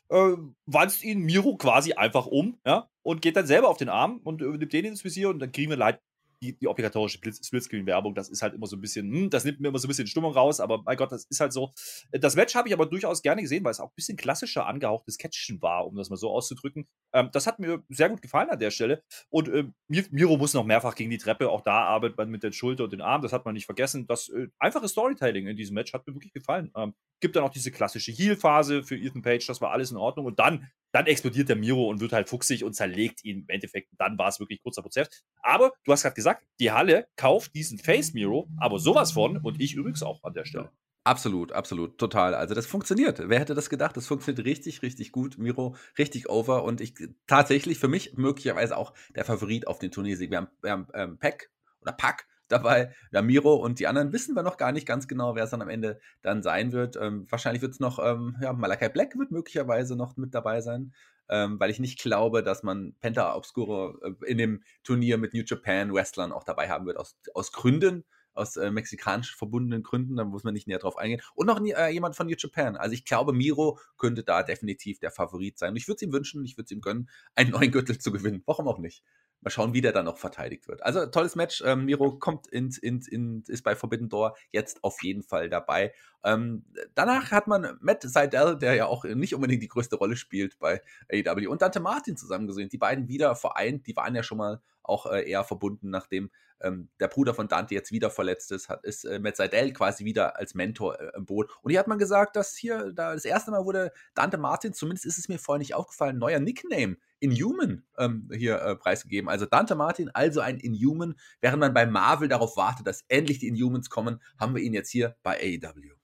äh, wanzt ihn Miro quasi einfach um, ja, und geht dann selber auf den Arm und äh, nimmt den ins Visier und dann kriegen wir leid, die, die obligatorische Splitscreen-Werbung, das ist halt immer so ein bisschen, hm, das nimmt mir immer so ein bisschen Stimmung raus, aber mein Gott, das ist halt so. Das Match habe ich aber durchaus gerne gesehen, weil es auch ein bisschen klassischer angehauchtes Catchen war, um das mal so auszudrücken. Ähm, das hat mir sehr gut gefallen an der Stelle. Und äh, Miro muss noch mehrfach gegen die Treppe, auch da arbeitet man mit der Schulter und den Arm, das hat man nicht vergessen. Das äh, einfache Storytelling in diesem Match hat mir wirklich gefallen. Ähm, gibt dann auch diese klassische Heal-Phase für Ethan Page, das war alles in Ordnung. Und dann dann explodiert der Miro und wird halt fuchsig und zerlegt ihn im Endeffekt. Dann war es wirklich kurzer Prozess. Aber du hast gerade gesagt, die Halle kauft diesen Face Miro, aber sowas von und ich übrigens auch an der Stelle. Absolut, absolut, total. Also das funktioniert. Wer hätte das gedacht? Das funktioniert richtig, richtig gut. Miro richtig over und ich tatsächlich für mich möglicherweise auch der Favorit auf den Turniersieg. Wir haben, wir haben ähm, Pack oder Pack dabei. Ja, Miro und die anderen wissen wir noch gar nicht ganz genau, wer es dann am Ende dann sein wird. Ähm, wahrscheinlich wird es noch, ähm, ja, Malakai Black wird möglicherweise noch mit dabei sein, ähm, weil ich nicht glaube, dass man Penta Obscuro äh, in dem Turnier mit New Japan Wrestlern auch dabei haben wird, aus, aus Gründen, aus äh, mexikanisch verbundenen Gründen, da muss man nicht näher drauf eingehen. Und noch äh, jemand von New Japan. Also ich glaube, Miro könnte da definitiv der Favorit sein. Und ich würde es ihm wünschen, ich würde es ihm gönnen, einen neuen Gürtel zu gewinnen. Warum auch nicht? Mal schauen, wie der dann noch verteidigt wird. Also tolles Match. Ähm, Miro kommt ins, ins, ins, ist bei Forbidden Door jetzt auf jeden Fall dabei. Ähm, danach hat man Matt Seidel, der ja auch nicht unbedingt die größte Rolle spielt bei AEW, und Dante Martin zusammen gesehen. Die beiden wieder vereint. Die waren ja schon mal auch äh, eher verbunden, nachdem ähm, der Bruder von Dante jetzt wieder verletzt ist, hat, ist äh, Matt Seidel quasi wieder als Mentor äh, im Boot. Und hier hat man gesagt, dass hier da das erste Mal wurde Dante Martin, zumindest ist es mir vorher nicht aufgefallen, neuer Nickname Inhuman ähm, hier äh, preisgegeben. Also Dante Martin, also ein Inhuman. Während man bei Marvel darauf wartet, dass endlich die Inhumans kommen, haben wir ihn jetzt hier bei AEW.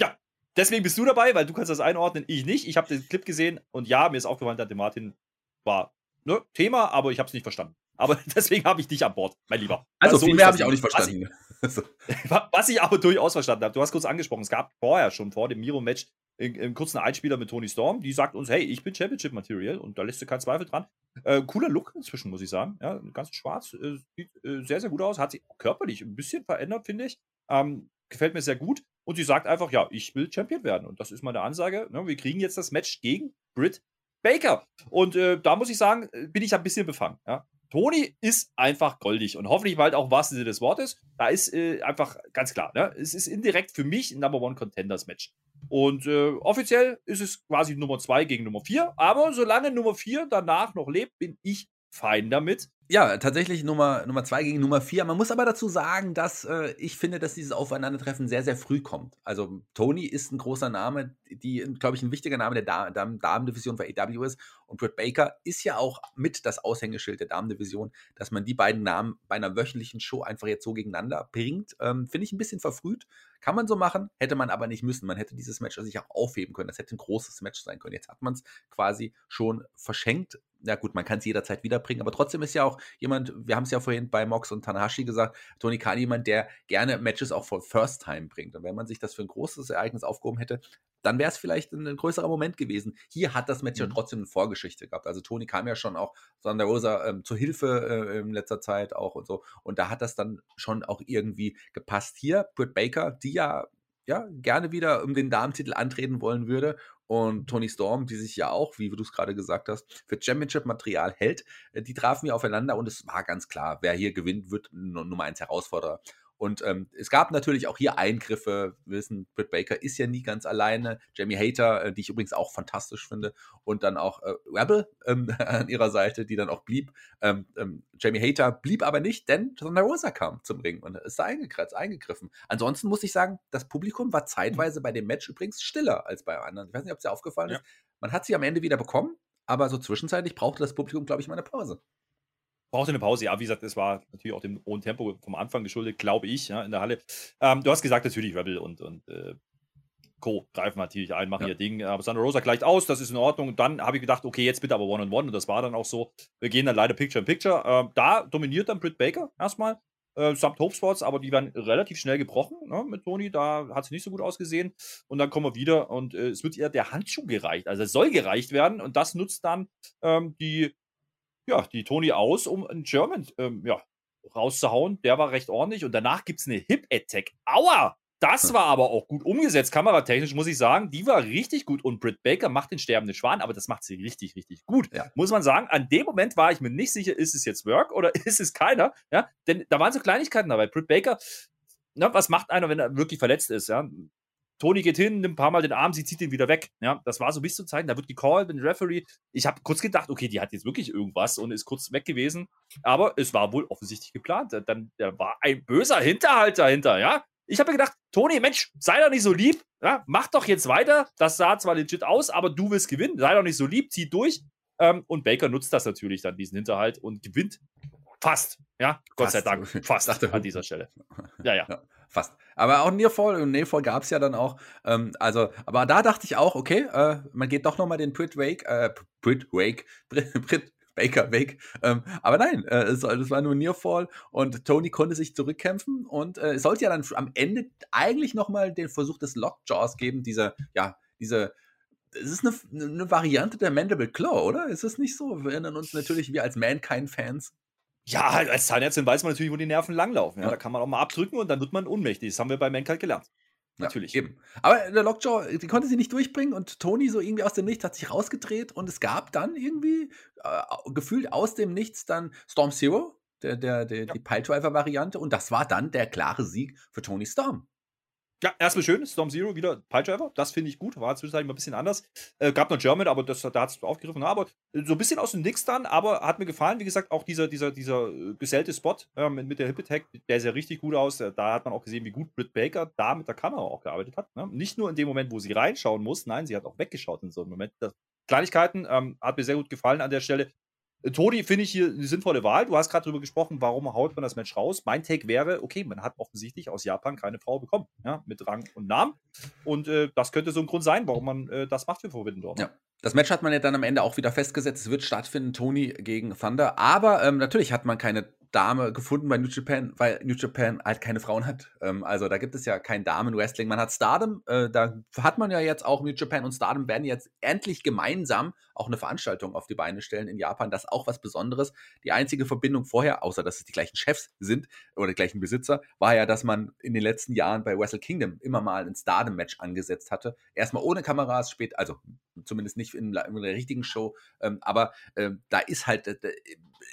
Ja, deswegen bist du dabei, weil du kannst das einordnen, ich nicht. Ich habe den Clip gesehen und ja, mir ist aufgefallen, Dante Martin war ne, Thema, aber ich habe es nicht verstanden. Aber deswegen habe ich dich an Bord, mein Lieber. Also, also so viel mehr habe ich auch nicht verstanden. Was ich, was ich, aber durchaus verstanden habe, du hast kurz angesprochen, es gab vorher schon vor dem Miro-Match einen kurzen Einspieler mit Tony Storm, die sagt uns, hey, ich bin Championship Material und da lässt du keinen Zweifel dran. Äh, cooler Look inzwischen, muss ich sagen. Ja, ganz schwarz, äh, sieht äh, sehr, sehr gut aus, hat sich körperlich ein bisschen verändert, finde ich. Ähm, gefällt mir sehr gut. Und sie sagt einfach, ja, ich will Champion werden. Und das ist meine Ansage. Ne? Wir kriegen jetzt das Match gegen Britt Baker. Und äh, da muss ich sagen, äh, bin ich ein bisschen befangen. Ja? Toni ist einfach goldig und hoffentlich bald auch im wahrsten Sinne des Wortes. Da ist äh, einfach ganz klar, ne? es ist indirekt für mich ein Number One Contenders Match. Und äh, offiziell ist es quasi Nummer 2 gegen Nummer 4. Aber solange Nummer 4 danach noch lebt, bin ich fein damit. Ja, tatsächlich Nummer, Nummer zwei gegen Nummer vier. Man muss aber dazu sagen, dass äh, ich finde, dass dieses Aufeinandertreffen sehr, sehr früh kommt. Also Tony ist ein großer Name, die, glaube ich, ein wichtiger Name der Damen-Division für AW ist. Und Britt Baker ist ja auch mit das Aushängeschild der Damen-Division, dass man die beiden Namen bei einer wöchentlichen Show einfach jetzt so gegeneinander bringt. Ähm, finde ich ein bisschen verfrüht. Kann man so machen, hätte man aber nicht müssen. Man hätte dieses Match sich auch aufheben können. Das hätte ein großes Match sein können. Jetzt hat man es quasi schon verschenkt. Ja gut, man kann es jederzeit wiederbringen, aber trotzdem ist ja auch jemand, wir haben es ja vorhin bei Mox und Tanahashi gesagt, Tony Khan jemand, der gerne Matches auch for First Time bringt. Und wenn man sich das für ein großes Ereignis aufgehoben hätte, dann wäre es vielleicht ein, ein, größerer Moment gewesen. Hier hat das Match mhm. ja trotzdem eine Vorgeschichte gehabt. Also Tony kam ja schon auch Sander Rosa ähm, zur Hilfe äh, in letzter Zeit auch und so. Und da hat das dann schon auch irgendwie gepasst. Hier, Britt Baker, die ja, ja gerne wieder um den Damentitel antreten wollen würde. Und Tony Storm, die sich ja auch, wie du es gerade gesagt hast, für Championship-Material hält, äh, die trafen ja aufeinander und es war ganz klar, wer hier gewinnt, wird Nummer 1 Herausforderer. Und ähm, es gab natürlich auch hier Eingriffe. Wir wissen, Britt Baker ist ja nie ganz alleine. Jamie Hater, äh, die ich übrigens auch fantastisch finde. Und dann auch äh, Rebel ähm, an ihrer Seite, die dann auch blieb. Ähm, ähm Jamie Hater blieb aber nicht, denn Thunder Rosa kam zum Ring und ist da eingekratzt, eingegriffen. Ansonsten muss ich sagen, das Publikum war zeitweise bei dem Match übrigens stiller als bei anderen. Ich weiß nicht, ob es dir aufgefallen ja. ist. Man hat sie am Ende wieder bekommen, aber so zwischenzeitlich brauchte das Publikum, glaube ich, mal eine Pause brauchte eine Pause. Ja, wie gesagt, es war natürlich auch dem hohen Tempo vom Anfang geschuldet, glaube ich, ja, in der Halle. Ähm, du hast gesagt, natürlich Rebel und, und äh, Co. greifen natürlich ein, machen ja. ihr Ding. Aber Sandra Rosa gleicht aus, das ist in Ordnung. Und dann habe ich gedacht, okay, jetzt bitte aber One-on-One. -on -one. Und das war dann auch so. Wir gehen dann leider Picture-in-Picture. -Picture. Ähm, da dominiert dann Britt Baker erstmal. Äh, samt Hope Spots, aber die werden relativ schnell gebrochen ne, mit Toni. Da hat es nicht so gut ausgesehen. Und dann kommen wir wieder und äh, es wird ihr der Handschuh gereicht. Also es soll gereicht werden. Und das nutzt dann ähm, die ja, die Toni aus, um einen German ähm, ja, rauszuhauen. Der war recht ordentlich. Und danach gibt es eine Hip-Attack. Aua! Das hm. war aber auch gut umgesetzt, kameratechnisch, muss ich sagen. Die war richtig gut. Und Britt Baker macht den sterbenden Schwan, aber das macht sie richtig, richtig gut. Ja. Muss man sagen. An dem Moment war ich mir nicht sicher, ist es jetzt Work oder ist es keiner? Ja, denn da waren so Kleinigkeiten dabei. Britt Baker, na, was macht einer, wenn er wirklich verletzt ist? Ja, Toni geht hin, nimmt ein paar Mal den Arm, sie zieht ihn wieder weg. Ja, das war so bis zu Zeiten, da wird gecallt, den Referee. Ich habe kurz gedacht, okay, die hat jetzt wirklich irgendwas und ist kurz weg gewesen. Aber es war wohl offensichtlich geplant. Dann da war ein böser Hinterhalt dahinter, ja. Ich habe mir gedacht, Toni, Mensch, sei doch nicht so lieb, ja, mach doch jetzt weiter. Das sah zwar legit aus, aber du willst gewinnen. Sei doch nicht so lieb, zieh durch. Ähm, und Baker nutzt das natürlich dann, diesen Hinterhalt, und gewinnt fast. Ja, Gott sei Dank, fast an dieser Stelle. Ja, ja. ja fast. Aber auch Nearfall und Nearfall gab es ja dann auch. Ähm, also, aber da dachte ich auch, okay, äh, man geht doch nochmal den Brit Wake, äh, Brit Wake, Brit, Baker Wake. Ähm, aber nein, äh, es, war nur Nearfall und Tony konnte sich zurückkämpfen und äh, es sollte ja dann am Ende eigentlich nochmal den Versuch des Lockjaws geben, dieser, ja, diese es ist eine, eine, Variante der Mandible Claw, oder? Ist es nicht so? Wir erinnern uns natürlich, wir als Mankind-Fans ja, halt als Zahnärztin weiß man natürlich, wo die Nerven langlaufen. Ja? ja? Da kann man auch mal abdrücken und dann wird man ohnmächtig. Das haben wir bei Mankind gelernt. Natürlich. Ja, eben. Aber der Lockjaw, die konnte sie nicht durchbringen und Tony so irgendwie aus dem Nichts hat sich rausgedreht und es gab dann irgendwie äh, gefühlt aus dem Nichts dann Storm Zero, der, der, der die Piledriver-Variante und das war dann der klare Sieg für Tony Storm. Ja, erstmal schön, Storm Zero wieder Piledriver, das finde ich gut, war zwischenzeitlich mal ein bisschen anders. Äh, gab noch German, aber das, da hat es aufgegriffen. Aber so ein bisschen aus dem Nix dann, aber hat mir gefallen, wie gesagt, auch dieser, dieser, dieser äh, gesellte Spot äh, mit, mit der Hip Attack, der sah richtig gut aus. Da hat man auch gesehen, wie gut Britt Baker da mit der Kamera auch gearbeitet hat. Ne? Nicht nur in dem Moment, wo sie reinschauen muss, nein, sie hat auch weggeschaut in so einem Moment. Das, Kleinigkeiten ähm, hat mir sehr gut gefallen an der Stelle. Äh, Todi finde ich hier eine sinnvolle Wahl. Du hast gerade darüber gesprochen, warum haut man das Match raus. Mein Take wäre, okay, man hat offensichtlich aus Japan keine Frau bekommen, ja, mit Rang und Namen. Und äh, das könnte so ein Grund sein, warum man äh, das macht für Forbidden Door. Ja. Das Match hat man ja dann am Ende auch wieder festgesetzt. Es wird stattfinden, Tony gegen Thunder. Aber ähm, natürlich hat man keine Dame gefunden bei New Japan, weil New Japan halt keine Frauen hat. Ähm, also da gibt es ja kein Damen-Wrestling. Man hat Stardom, äh, da hat man ja jetzt auch New Japan und Stardom werden jetzt endlich gemeinsam auch eine Veranstaltung auf die Beine stellen in Japan. Das ist auch was Besonderes. Die einzige Verbindung vorher, außer dass es die gleichen Chefs sind oder die gleichen Besitzer, war ja, dass man in den letzten Jahren bei Wrestle Kingdom immer mal ein Stardom-Match angesetzt hatte. Erstmal ohne Kameras, spät, also zumindest nicht in, in der richtigen Show. Ähm, aber ähm, da ist halt, äh,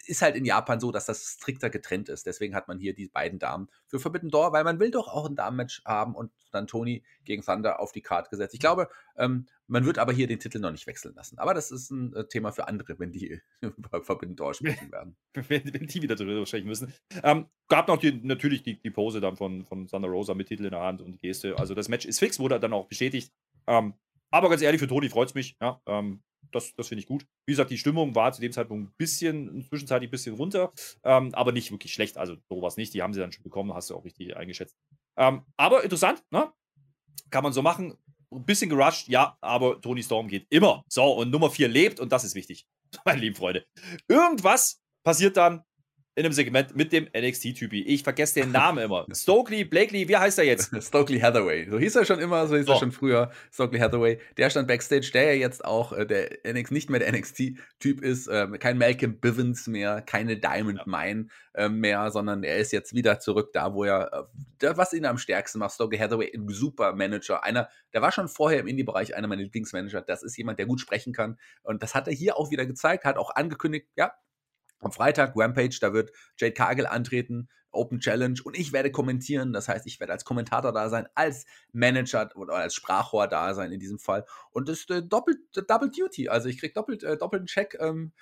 ist halt in Japan so, dass das strikter getrennt ist. Deswegen hat man hier die beiden Damen für Forbidden Door, weil man will doch auch ein Damenmatch haben und dann Tony gegen Thunder auf die Karte gesetzt. Ich glaube, ähm, man wird aber hier den Titel noch nicht wechseln lassen. Aber das ist ein äh, Thema für andere, wenn die über Forbidden Door sprechen werden. wenn, wenn, die wieder darüber sprechen müssen. Ähm, gab noch die, natürlich die, die Pose dann von, von Thunder Rosa mit Titel in der Hand und Geste. Also das Match ist fix, wurde dann auch bestätigt. Ähm, aber ganz ehrlich, für Toni freut es mich. Ja, ähm, das, das finde ich gut. Wie gesagt, die Stimmung war zu dem Zeitpunkt ein bisschen, zwischenzeitlich ein bisschen runter, ähm, aber nicht wirklich schlecht. Also sowas nicht. Die haben sie dann schon bekommen, hast du auch richtig eingeschätzt. Ähm, aber interessant, ne? Kann man so machen. Ein bisschen gerusht, ja, aber Tony Storm geht immer. So, und Nummer 4 lebt und das ist wichtig, meine lieben Freunde. Irgendwas passiert dann in einem Segment mit dem NXT-Typi. Ich vergesse den Namen immer. Stokely, Blakely, wie heißt er jetzt? Stokely Hathaway. So hieß er schon immer, so hieß oh. er schon früher. Stokely Hathaway. Der stand Backstage, der ja jetzt auch äh, der NX, nicht mehr der NXT-Typ ist. Ähm, kein Malcolm Bivens mehr, keine Diamond ja. Mine äh, mehr, sondern er ist jetzt wieder zurück da, wo er, äh, was ihn am stärksten macht. Stokely Hathaway, ein super Manager. Einer, der war schon vorher im Indie-Bereich einer meiner Lieblingsmanager. Das ist jemand, der gut sprechen kann. Und das hat er hier auch wieder gezeigt, hat auch angekündigt, ja, am Freitag Rampage, da wird Jade Cargill antreten, Open Challenge und ich werde kommentieren. Das heißt, ich werde als Kommentator da sein, als Manager oder als Sprachrohr da sein in diesem Fall. Und das ist äh, doppelt, Double Duty. Also ich kriege doppelt, äh, doppelten Check. Ähm,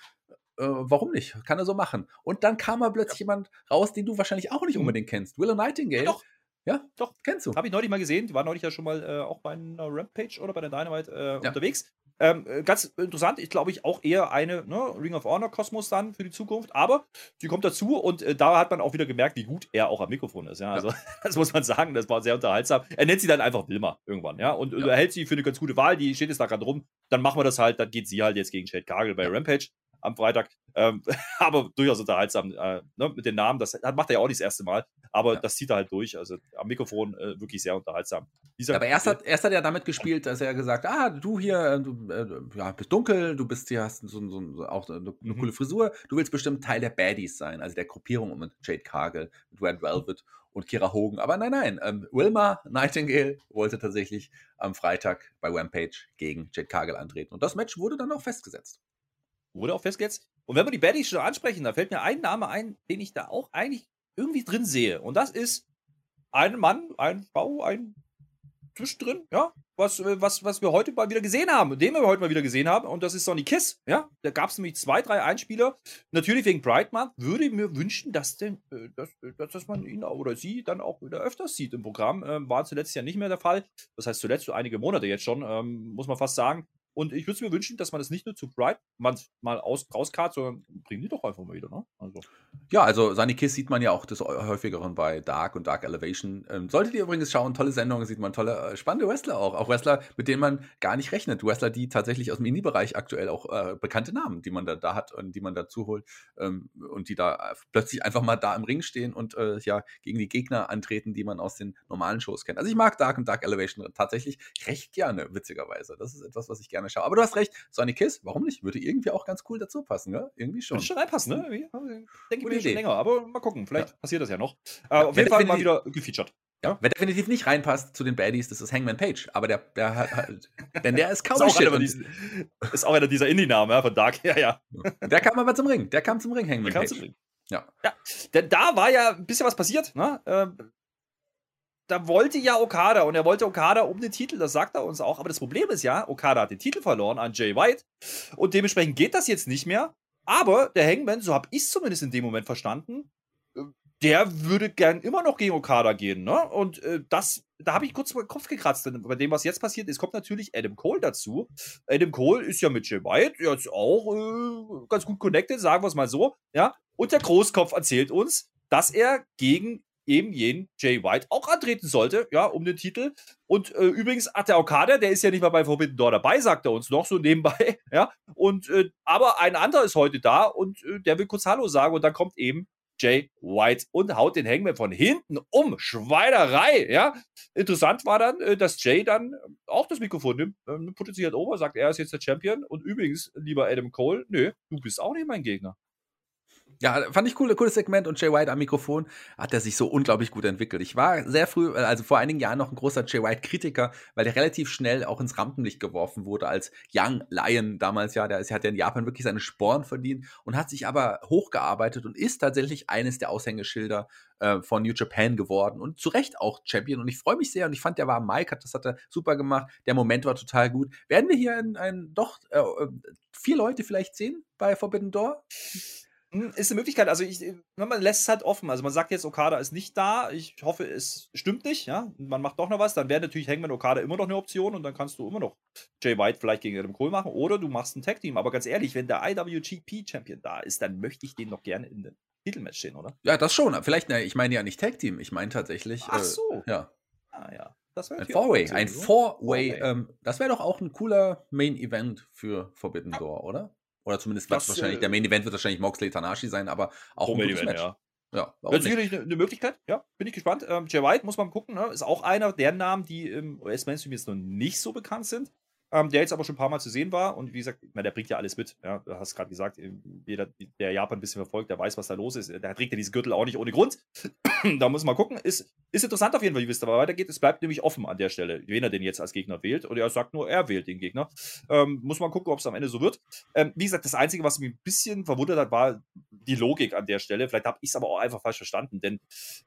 äh, warum nicht? Kann er so machen. Und dann kam mal plötzlich ja. jemand raus, den du wahrscheinlich auch nicht mhm. unbedingt kennst. Willow Nightingale. Ja, doch. Ja, doch, kennst du. Habe ich neulich mal gesehen. Die war neulich ja schon mal äh, auch bei einer Rampage oder bei der Dynamite äh, ja. unterwegs. Ähm, äh, ganz interessant, ich glaube ich auch eher eine ne, Ring of Honor Kosmos dann für die Zukunft, aber sie kommt dazu und äh, da hat man auch wieder gemerkt, wie gut er auch am Mikrofon ist. Ja, also ja. das muss man sagen, das war sehr unterhaltsam. Er nennt sie dann einfach Wilma irgendwann, ja, und ja. er hält sie für eine ganz gute Wahl, die steht jetzt da gerade rum, dann machen wir das halt, dann geht sie halt jetzt gegen Shade Kagel bei Rampage am Freitag. Ähm, aber durchaus unterhaltsam äh, ne, mit den Namen. Das macht er ja auch nicht das erste Mal, aber ja. das zieht er halt durch. Also am Mikrofon äh, wirklich sehr unterhaltsam. Dieser, aber erst hat, erst hat er damit gespielt, dass er gesagt ah, du hier, äh, du äh, ja, bist dunkel, du bist hier, hast so, so, auch eine, eine mhm. coole Frisur, du willst bestimmt Teil der Baddies sein, also der Gruppierung mit Jade Cargill, mit Red Velvet und Kira Hogan. Aber nein, nein, ähm, Wilma Nightingale wollte tatsächlich am Freitag bei Rampage gegen Jade Cargill antreten. Und das Match wurde dann auch festgesetzt. Wurde auch festgesetzt. Und wenn wir die Baddies schon ansprechen, da fällt mir ein Name ein, den ich da auch eigentlich irgendwie drin sehe. Und das ist ein Mann, eine Frau, ein zwischendrin, ja, was, was, was wir heute mal wieder gesehen haben, den wir heute mal wieder gesehen haben, und das ist Sonny Kiss, ja. Da gab es nämlich zwei, drei Einspieler. Natürlich wegen Month würde ich mir wünschen, dass, denn, äh, dass, dass, dass man ihn oder sie dann auch wieder öfters sieht im Programm. Ähm, war zuletzt ja nicht mehr der Fall. Das heißt, zuletzt so einige Monate jetzt schon, ähm, muss man fast sagen. Und ich würde mir wünschen, dass man das nicht nur zu Bright mal, aus, rauskart, sondern bringen die doch einfach mal wieder, ne? Also. Ja, also Sunny Kiss sieht man ja auch des häufigeren bei Dark und Dark Elevation. Ähm, solltet ihr übrigens schauen, tolle Sendungen, sieht man tolle, äh, spannende Wrestler auch. Auch Wrestler, mit denen man gar nicht rechnet. Wrestler, die tatsächlich aus dem Indie-Bereich aktuell auch äh, bekannte Namen, die man da, da hat und die man dazu holt ähm, und die da äh, plötzlich einfach mal da im Ring stehen und äh, ja gegen die Gegner antreten, die man aus den normalen Shows kennt. Also ich mag Dark und Dark Elevation tatsächlich recht gerne, witzigerweise. Das ist etwas, was ich gerne gerne schaue. Aber du hast recht, Sonny Kiss, warum nicht? Würde irgendwie auch ganz cool dazu passen, ne? Irgendwie schon. Würde schon reinpassen, ne? Denke ich mir schon länger, aber mal gucken, vielleicht ja. passiert das ja noch. Äh, auf jeden Fall mal wieder gefeatured. Ja, wer definitiv nicht reinpasst zu den Baddies, das ist Hangman Page. Aber der, der hat, denn der ist kaum ist, auch diesen, ist auch einer dieser Indie-Namen ja, von Dark. Ja, ja. Der kam aber zum Ring. Der kam zum Ring, Hangman Page. Ring. Ja. ja. Denn da war ja ein bisschen was passiert. Ne? Da wollte ja Okada und er wollte Okada um den Titel, das sagt er uns auch. Aber das Problem ist ja, Okada hat den Titel verloren an Jay White und dementsprechend geht das jetzt nicht mehr. Aber der Hangman, so habe ich es zumindest in dem Moment verstanden, der würde gern immer noch gegen Okada gehen. Ne? Und äh, das, da habe ich kurz den Kopf gekratzt. Denn bei dem, was jetzt passiert ist, kommt natürlich Adam Cole dazu. Adam Cole ist ja mit Jay White jetzt auch äh, ganz gut connected, sagen wir es mal so. Ja? Und der Großkopf erzählt uns, dass er gegen eben jenen Jay White auch antreten sollte, ja, um den Titel. Und äh, übrigens hat der Okada, der ist ja nicht mal bei Forbidden Door dabei, sagt er uns noch so nebenbei, ja. Und äh, aber ein anderer ist heute da und äh, der will kurz Hallo sagen und dann kommt eben Jay White und haut den Hangman von hinten um. Schweinerei, ja. Interessant war dann, äh, dass Jay dann auch das Mikrofon nimmt, äh, potenziert over, sagt, er ist jetzt der Champion. Und übrigens, lieber Adam Cole, nö, du bist auch nicht mein Gegner. Ja, fand ich cool, cooles Segment und Jay White am Mikrofon hat er sich so unglaublich gut entwickelt. Ich war sehr früh, äh, also vor einigen Jahren noch ein großer Jay White-Kritiker, weil der relativ schnell auch ins Rampenlicht geworfen wurde als Young Lion damals ja. Der ist, hat ja in Japan wirklich seine Sporen verdient und hat sich aber hochgearbeitet und ist tatsächlich eines der Aushängeschilder äh, von New Japan geworden und zu Recht auch Champion. Und ich freue mich sehr und ich fand, der war Mike, hat, das hat er super gemacht. Der Moment war total gut. Werden wir hier ein, ein doch äh, äh vier Leute vielleicht sehen bei Forbidden Door? Hm, ist eine Möglichkeit. Also ich, äh, man lässt es halt offen. Also man sagt jetzt, Okada ist nicht da. Ich hoffe, es stimmt nicht. Ja, man macht doch noch was. Dann wäre natürlich Hangman Okada immer noch eine Option und dann kannst du immer noch Jay White vielleicht gegen Adam Cole machen oder du machst ein Tag Team. Aber ganz ehrlich, wenn der IWGP Champion da ist, dann möchte ich den doch gerne in den Titelmatch sehen, oder? Ja, das schon. Vielleicht, ne, ich meine ja nicht Tag Team. Ich meine tatsächlich. Ach äh, so. Äh, ja. Ah ja. Das ein Four-Way, ein Four-Way. Ähm, das wäre doch auch ein cooler Main-Event für Forbidden ja. Door, oder? Oder zumindest das, wahrscheinlich, äh, der Main Event wird wahrscheinlich Moxley Tanashi sein, aber auch ein Event, Match. Ja. Ja, das ist sicherlich eine, eine, Möglichkeit, ja, bin ich gespannt. Ähm, Jay White muss man gucken, ne? ist auch einer der Namen, die im US-Mainstream jetzt noch nicht so bekannt sind ähm, der jetzt aber schon ein paar Mal zu sehen war. Und wie gesagt, meine, der bringt ja alles mit. Ja, du hast gerade gesagt, jeder, der Japan ein bisschen verfolgt, der weiß, was da los ist. Der trägt ja diese Gürtel auch nicht ohne Grund. da muss man gucken. Ist, ist interessant auf jeden Fall, wie es da weitergeht. Es bleibt nämlich offen an der Stelle, wen er denn jetzt als Gegner wählt. Oder er sagt nur, er wählt den Gegner. Ähm, muss man gucken, ob es am Ende so wird. Ähm, wie gesagt, das Einzige, was mich ein bisschen verwundert hat, war die Logik an der Stelle. Vielleicht habe ich es aber auch einfach falsch verstanden, denn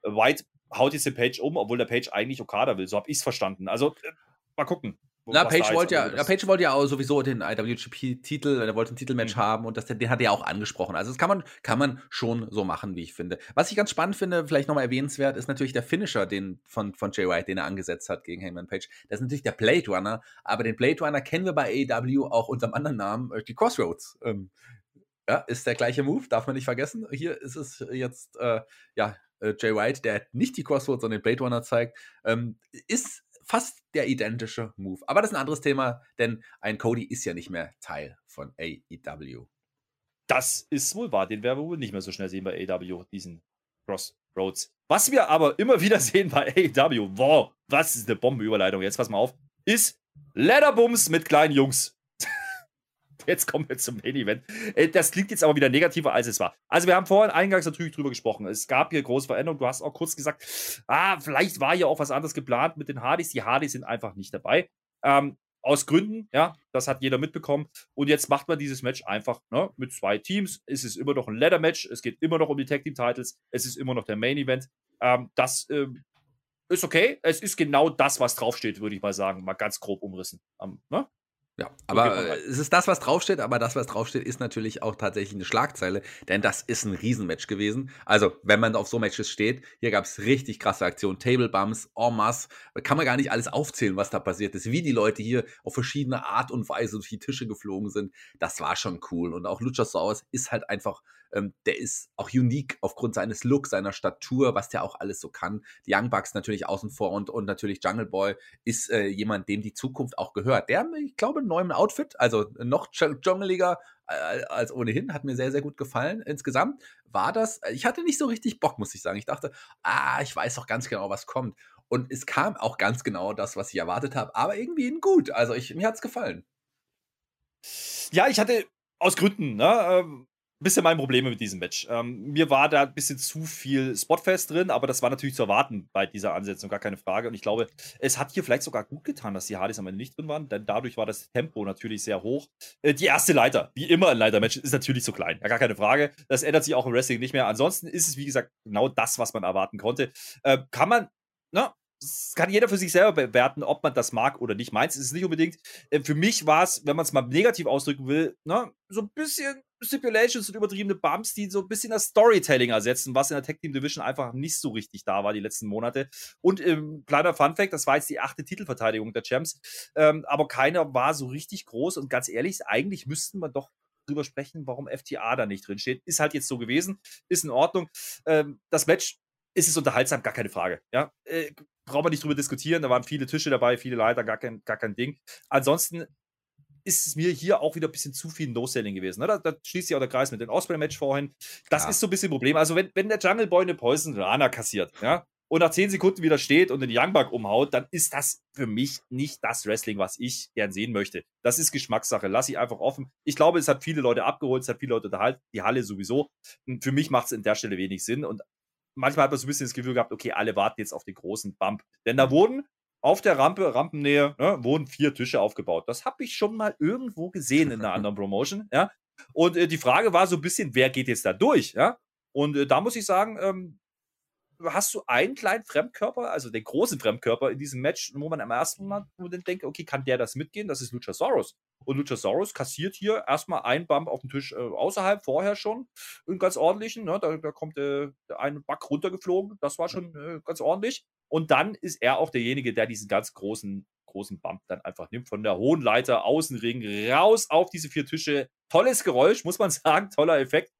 White haut jetzt den Page um, obwohl der Page eigentlich Okada will. So habe ich es verstanden. Also, äh, mal gucken. Na, Page wollte ja, ja, Page wollte ja auch sowieso den IWGP-Titel, er wollte ein Titelmatch mhm. haben und das, den hat er ja auch angesprochen. Also das kann man, kann man schon so machen, wie ich finde. Was ich ganz spannend finde, vielleicht nochmal erwähnenswert, ist natürlich der Finisher den, von, von Jay White, den er angesetzt hat gegen Hangman Page. Das ist natürlich der Blade Runner, aber den Blade Runner kennen wir bei AEW auch unter einem anderen Namen, äh, die Crossroads. Ähm, ja, ist der gleiche Move, darf man nicht vergessen. Hier ist es jetzt, äh, ja, äh, Jay White, der nicht die Crossroads, sondern den Blade Runner zeigt, ähm, ist fast der identische Move. Aber das ist ein anderes Thema, denn ein Cody ist ja nicht mehr Teil von AEW. Das ist wohl wahr. Den werden wir wohl nicht mehr so schnell sehen bei AEW, diesen Crossroads. Was wir aber immer wieder sehen bei AEW, wow, was ist eine Bombenüberleitung, jetzt pass mal auf, ist Leatherbums mit kleinen Jungs jetzt kommen wir zum Main Event. Äh, das klingt jetzt aber wieder negativer, als es war. Also, wir haben vorhin eingangs natürlich drüber gesprochen. Es gab hier große Veränderungen. Du hast auch kurz gesagt, ah, vielleicht war hier auch was anderes geplant mit den Hardys. Die Hardys sind einfach nicht dabei. Ähm, aus Gründen, ja, das hat jeder mitbekommen. Und jetzt macht man dieses Match einfach ne, mit zwei Teams. Es ist immer noch ein Ladder-Match. Es geht immer noch um die Tag Team-Titles. Es ist immer noch der Main-Event. Ähm, das ähm, ist okay. Es ist genau das, was draufsteht, würde ich mal sagen. Mal ganz grob umrissen. Ähm, ne? Ja, aber es ist das, was draufsteht, aber das, was draufsteht, ist natürlich auch tatsächlich eine Schlagzeile, denn das ist ein Riesenmatch gewesen. Also, wenn man auf so Matches steht, hier gab es richtig krasse Aktionen, Table Bumps, en masse, kann man gar nicht alles aufzählen, was da passiert ist, wie die Leute hier auf verschiedene Art und Weise durch die Tische geflogen sind. Das war schon cool und auch Luchasaurus ist halt einfach ähm, der ist auch unique aufgrund seines Looks, seiner Statur, was der auch alles so kann. Die Young Bucks natürlich außen vor und, und natürlich Jungle Boy ist äh, jemand, dem die Zukunft auch gehört. Der, ich glaube, einen neuen Outfit, also noch jungeliger äh, als ohnehin, hat mir sehr, sehr gut gefallen. Insgesamt war das, ich hatte nicht so richtig Bock, muss ich sagen. Ich dachte, ah, ich weiß doch ganz genau, was kommt. Und es kam auch ganz genau das, was ich erwartet habe, aber irgendwie in gut. Also ich, mir hat es gefallen. Ja, ich hatte aus Gründen, ne, ähm, bisschen mein Problem mit diesem Match. Ähm, mir war da ein bisschen zu viel Spotfest drin, aber das war natürlich zu erwarten bei dieser Ansetzung, gar keine Frage. Und ich glaube, es hat hier vielleicht sogar gut getan, dass die Hardys am Ende nicht drin waren, denn dadurch war das Tempo natürlich sehr hoch. Äh, die erste Leiter, wie immer in Leitermatch, ist natürlich zu klein. Ja, gar keine Frage. Das ändert sich auch im Wrestling nicht mehr. Ansonsten ist es, wie gesagt, genau das, was man erwarten konnte. Äh, kann man, na, das kann jeder für sich selber bewerten, ob man das mag oder nicht. Meins ist es nicht unbedingt. Äh, für mich war es, wenn man es mal negativ ausdrücken will, ne, so ein bisschen Stipulations und übertriebene Bumps, die so ein bisschen das Storytelling ersetzen, was in der Tech Team Division einfach nicht so richtig da war die letzten Monate. Und ähm, kleiner Fun Fact, das war jetzt die achte Titelverteidigung der Champs, ähm, aber keiner war so richtig groß und ganz ehrlich, eigentlich müssten wir doch drüber sprechen, warum FTA da nicht drin steht. Ist halt jetzt so gewesen, ist in Ordnung. Ähm, das Match ist es unterhaltsam, gar keine Frage. Ja, äh, braucht man nicht drüber diskutieren. Da waren viele Tische dabei, viele Leiter, gar kein, gar kein Ding. Ansonsten ist es mir hier auch wieder ein bisschen zu viel No-Selling gewesen. Ne? Da, da, schließt sich auch der Kreis mit dem Osprey-Match vorhin. Das ja. ist so ein bisschen ein Problem. Also, wenn, wenn der Jungle Boy eine Poison Rana kassiert, ja, und nach 10 Sekunden wieder steht und den Young Buck umhaut, dann ist das für mich nicht das Wrestling, was ich gern sehen möchte. Das ist Geschmackssache. Lass ich einfach offen. Ich glaube, es hat viele Leute abgeholt, es hat viele Leute unterhalten, die Halle sowieso. Und für mich macht es an der Stelle wenig Sinn. Und manchmal hat man so ein bisschen das Gefühl gehabt, okay, alle warten jetzt auf den großen Bump. Denn da wurden auf der Rampe, Rampennähe, ne, wurden vier Tische aufgebaut. Das habe ich schon mal irgendwo gesehen in einer anderen Promotion. Ja. Und äh, die Frage war so ein bisschen, wer geht jetzt da durch? Ja. Und äh, da muss ich sagen, ähm, hast du einen kleinen Fremdkörper, also den großen Fremdkörper in diesem Match, wo man am ersten Mal denkt, okay, kann der das mitgehen? Das ist Luchasaurus. Und Luchasaurus kassiert hier erstmal einen Bump auf den Tisch äh, außerhalb, vorher schon, einen ganz ordentlichen. Ne? Da, da kommt äh, ein Back runtergeflogen, das war schon äh, ganz ordentlich. Und dann ist er auch derjenige, der diesen ganz großen, großen Bump dann einfach nimmt, von der hohen Leiter, Außenring, raus auf diese vier Tische. Tolles Geräusch, muss man sagen, toller Effekt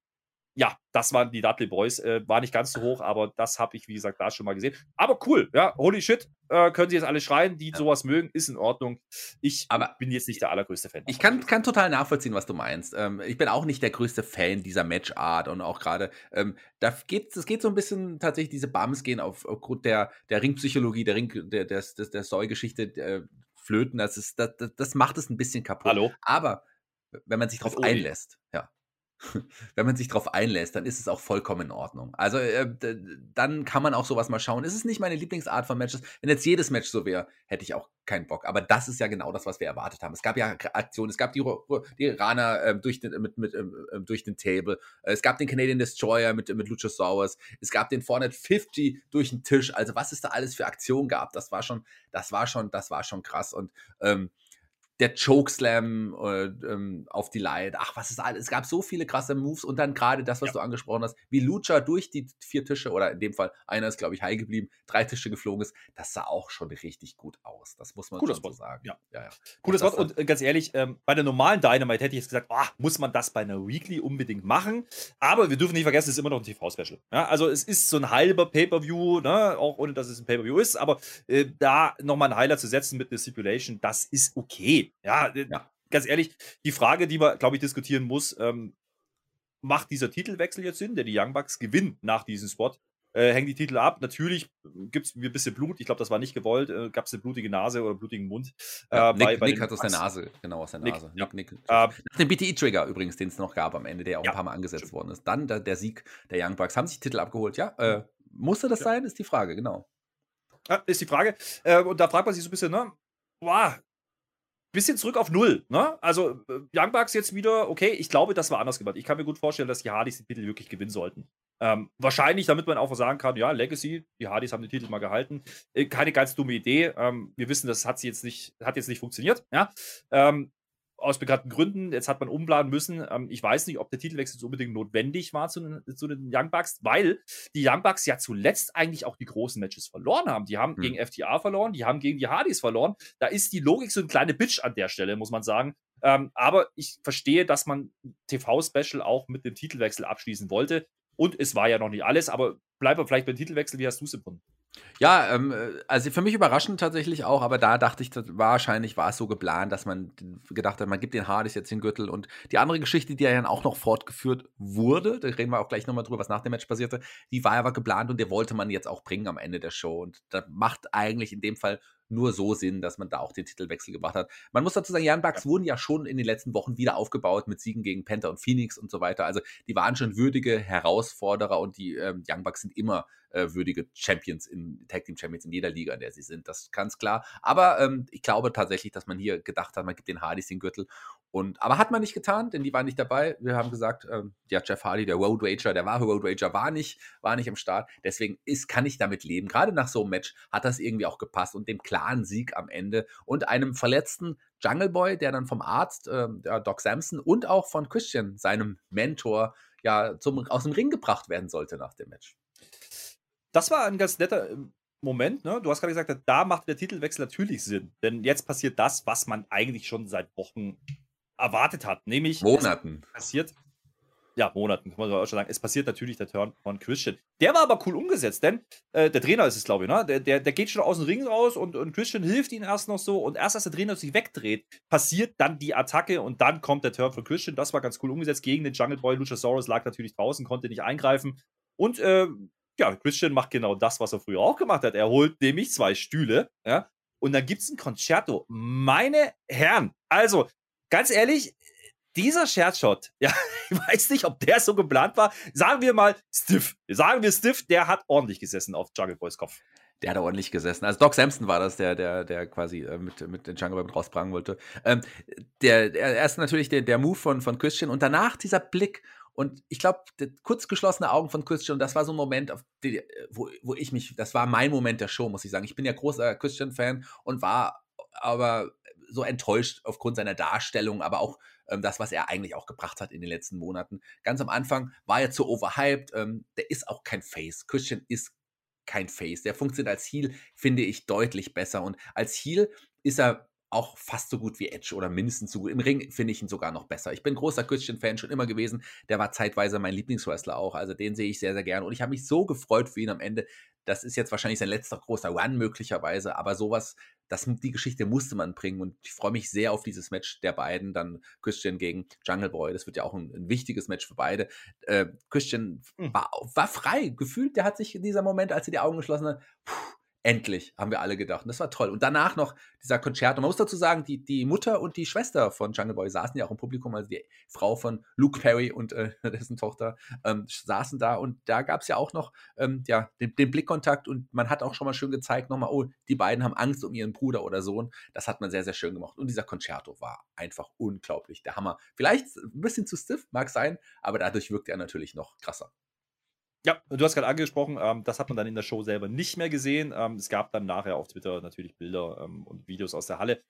ja, das waren die Dudley Boys. Äh, war nicht ganz so hoch, aber das habe ich, wie gesagt, da schon mal gesehen. Aber cool, ja, holy shit, äh, können Sie jetzt alle schreien, die ja. sowas mögen, ist in Ordnung. Ich aber bin jetzt nicht der allergrößte Fan. Ich kann, kann total nachvollziehen, was du meinst. Ähm, ich bin auch nicht der größte Fan dieser Matchart und auch gerade, ähm, da geht es geht so ein bisschen tatsächlich, diese Bums gehen auf, aufgrund der, der Ringpsychologie, der Ring, der, der, der, der Soy-Geschichte äh, flöten. Das, ist, das, das macht es ein bisschen kaputt. Hallo? Aber wenn man sich darauf einlässt, ja, wenn man sich darauf einlässt, dann ist es auch vollkommen in Ordnung. Also äh, dann kann man auch sowas mal schauen. Es ist nicht meine Lieblingsart von Matches. Wenn jetzt jedes Match so wäre, hätte ich auch keinen Bock. Aber das ist ja genau das, was wir erwartet haben. Es gab ja Aktionen, es gab die, die Iraner äh, durch, den, mit, mit, äh, durch den Table, es gab den Canadian Destroyer mit, mit Luchasaurus, es gab den 450 durch den Tisch. Also was es da alles für Aktionen gab, das war schon, das war schon, das war schon krass. Und ähm, der Chokeslam äh, ähm, auf die Light. Ach, was ist alles? Es gab so viele krasse Moves und dann gerade das, was ja. du angesprochen hast, wie Lucha durch die vier Tische oder in dem Fall einer ist, glaube ich, high geblieben, drei Tische geflogen ist. Das sah auch schon richtig gut aus. Das muss man Cooles so sagen. Ja, ja, ja. Cooles Wort. Und äh, ganz ehrlich, ähm, bei der normalen Dynamite hätte ich jetzt gesagt, oh, muss man das bei einer Weekly unbedingt machen. Aber wir dürfen nicht vergessen, es ist immer noch ein TV-Special. Ja, also es ist so ein halber Pay-Per-View, ne? auch ohne dass es ein Pay-Per-View ist. Aber äh, da nochmal einen Highlight zu setzen mit einer Stipulation, das ist okay. Ja, äh, ja. ganz ehrlich, die Frage, die man, glaube ich, diskutieren muss, ähm, macht dieser Titelwechsel jetzt Sinn, der die Young Bucks gewinnen nach diesem Spot? Äh, hängen die Titel ab. Natürlich gibt es ein bisschen Blut. Ich glaube, das war nicht gewollt. Äh, Gab es eine blutige Nase oder blutigen Mund. Ja, äh, Nick, bei, bei Nick hat aus der Nase, genau aus der Nase. Nick, Nick, Nick. Äh, den BTE-Trigger übrigens, den es noch gab am Ende, der auch ja, ein paar Mal angesetzt worden ist. Dann der, der, Sieg der Young Bucks. Haben sich Titel abgeholt? Ja, äh, musste das ja. sein, ist die Frage, genau. Ja, ist die Frage. Und da fragt man sich so ein bisschen, ne? Boah, bisschen zurück auf Null. Ne? Also äh, Young Bucks jetzt wieder, okay, ich glaube, das war anders gemacht. Ich kann mir gut vorstellen, dass die Hardys den Titel wirklich gewinnen sollten. Ähm, wahrscheinlich, damit man auch sagen kann, ja, Legacy, die Hardys haben den Titel mal gehalten. Äh, keine ganz dumme Idee. Ähm, wir wissen, das hat jetzt nicht, hat jetzt nicht funktioniert. Ja? Ähm, aus bekannten Gründen. Jetzt hat man umplanen müssen. Ähm, ich weiß nicht, ob der Titelwechsel so unbedingt notwendig war zu den, zu den Young Bucks, weil die Young Bucks ja zuletzt eigentlich auch die großen Matches verloren haben. Die haben hm. gegen FTA verloren, die haben gegen die Hardys verloren. Da ist die Logik so ein kleine Bitch an der Stelle, muss man sagen. Ähm, aber ich verstehe, dass man TV-Special auch mit dem Titelwechsel abschließen wollte. Und es war ja noch nicht alles, aber bleiben wir vielleicht beim Titelwechsel. Wie hast du es empfunden? Ja, ähm, also für mich überraschend tatsächlich auch, aber da dachte ich, wahrscheinlich war es so geplant, dass man gedacht hat, man gibt den Hardys jetzt den Gürtel und die andere Geschichte, die ja dann auch noch fortgeführt wurde, da reden wir auch gleich nochmal drüber, was nach dem Match passierte, die war aber geplant und der wollte man jetzt auch bringen am Ende der Show und das macht eigentlich in dem Fall nur so Sinn, dass man da auch den Titelwechsel gebracht hat. Man muss dazu sagen, Jan Bucks ja. wurden ja schon in den letzten Wochen wieder aufgebaut mit Siegen gegen Panther und Phoenix und so weiter. Also die waren schon würdige Herausforderer und die ähm, Young Bucks sind immer äh, würdige Champions in Tag Team Champions in jeder Liga, in der sie sind. Das ist ganz klar. Aber ähm, ich glaube tatsächlich, dass man hier gedacht hat, man gibt den Hardys den Gürtel. Und, aber hat man nicht getan, denn die waren nicht dabei. Wir haben gesagt, ähm, ja, Jeff Hardy, der Road Rager, der wahre Road Rager, war nicht, war nicht am Start. Deswegen ist, kann ich damit leben. Gerade nach so einem Match hat das irgendwie auch gepasst und dem klaren Sieg am Ende und einem verletzten Jungle Boy, der dann vom Arzt, äh, Doc Samson und auch von Christian, seinem Mentor, ja, zum, aus dem Ring gebracht werden sollte nach dem Match das war ein ganz netter ähm, Moment, ne? Du hast gerade gesagt, da macht der Titelwechsel natürlich Sinn. Denn jetzt passiert das, was man eigentlich schon seit Wochen erwartet hat. Nämlich. Monaten. Passiert. Ja, Monaten, kann man auch schon sagen. Es passiert natürlich der Turn von Christian. Der war aber cool umgesetzt, denn äh, der Trainer ist es, glaube ich, ne? Der, der, der geht schon aus dem Ring raus und, und Christian hilft ihm erst noch so. Und erst als der Trainer sich wegdreht, passiert dann die Attacke und dann kommt der Turn von Christian. Das war ganz cool umgesetzt gegen den Jungle Boy. Luchasaurus lag natürlich draußen, konnte nicht eingreifen. Und äh, ja, Christian macht genau das, was er früher auch gemacht hat. Er holt nämlich zwei Stühle, ja, und dann gibt es ein Concerto. Meine Herren, also ganz ehrlich, dieser Scherzshot, ja, ich weiß nicht, ob der so geplant war. Sagen wir mal Stiff. Sagen wir Stiff, der hat ordentlich gesessen auf Jungle Boys Kopf. Der hat ordentlich gesessen. Also Doc Samson war das, der, der, der quasi äh, mit, mit den Jungle Boy rausbringen wollte. Ähm, der, der erst natürlich der, der Move von, von Christian und danach dieser Blick und ich glaube, kurz geschlossene Augen von Christian, das war so ein Moment, die, wo, wo ich mich, das war mein Moment der Show, muss ich sagen. Ich bin ja großer Christian-Fan und war aber so enttäuscht aufgrund seiner Darstellung, aber auch ähm, das, was er eigentlich auch gebracht hat in den letzten Monaten. Ganz am Anfang war er zu overhyped. Ähm, der ist auch kein Face. Christian ist kein Face. Der funktioniert als Heal, finde ich, deutlich besser. Und als Heal ist er auch fast so gut wie Edge oder mindestens so gut. Im Ring finde ich ihn sogar noch besser. Ich bin großer Christian-Fan schon immer gewesen. Der war zeitweise mein Lieblingswrestler auch. Also den sehe ich sehr, sehr gerne. Und ich habe mich so gefreut für ihn am Ende. Das ist jetzt wahrscheinlich sein letzter großer Run möglicherweise. Aber sowas, das, die Geschichte musste man bringen. Und ich freue mich sehr auf dieses Match der beiden. Dann Christian gegen Jungle Boy. Das wird ja auch ein, ein wichtiges Match für beide. Äh, Christian hm. war, war frei. Gefühlt, der hat sich in dieser Moment, als er die Augen geschlossen hat, puh, Endlich, haben wir alle gedacht. Und das war toll. Und danach noch dieser Concerto. Man muss dazu sagen, die, die Mutter und die Schwester von Jungle Boy saßen ja auch im Publikum, also die Frau von Luke Perry und äh, dessen Tochter ähm, saßen da. Und da gab es ja auch noch ähm, ja, den, den, Blickkontakt und man hat auch schon mal schön gezeigt, nochmal, oh, die beiden haben Angst um ihren Bruder oder Sohn. Das hat man sehr, sehr schön gemacht. Und dieser Concerto war einfach unglaublich. Der Hammer. Vielleicht ein bisschen zu stiff, mag sein, aber dadurch wirkt er natürlich noch krasser. Ja, du hast gerade angesprochen, ähm, das hat man dann in der Show selber nicht mehr gesehen. Ähm, es gab dann nachher auf Twitter natürlich Bilder ähm, und Videos aus der Halle.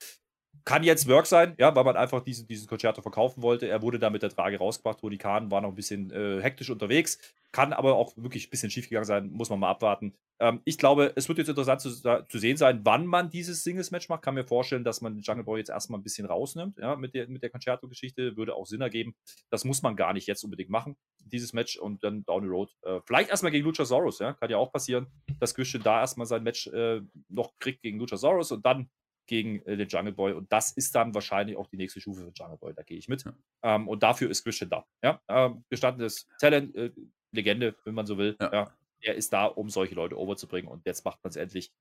Kann jetzt Work sein, ja, weil man einfach diese, dieses Concerto verkaufen wollte. Er wurde da mit der Trage rausgebracht. Tony Khan war noch ein bisschen äh, hektisch unterwegs, kann aber auch wirklich ein bisschen schief gegangen sein, muss man mal abwarten. Ähm, ich glaube, es wird jetzt interessant zu, zu, sehen sein, wann man dieses Singles-Match macht. Kann mir vorstellen, dass man den Jungle Boy jetzt erstmal ein bisschen rausnimmt, ja, mit der, mit der Concerto-Geschichte. Würde auch Sinn ergeben. Das muss man gar nicht jetzt unbedingt machen, dieses Match und dann down the road. Äh, vielleicht erstmal gegen Luchasaurus, ja, kann ja auch passieren, dass Christian da erstmal sein Match äh, noch kriegt gegen Luchasaurus und dann gegen äh, den Jungle Boy. Und das ist dann wahrscheinlich auch die nächste Stufe für Jungle Boy. Da gehe ich mit. Ja. Ähm, und dafür ist Christian da. Ja? Ähm, gestandenes Talent, äh, Legende, wenn man so will. Ja. ja. Er ist da, um solche Leute overzubringen. Und jetzt macht man es endlich.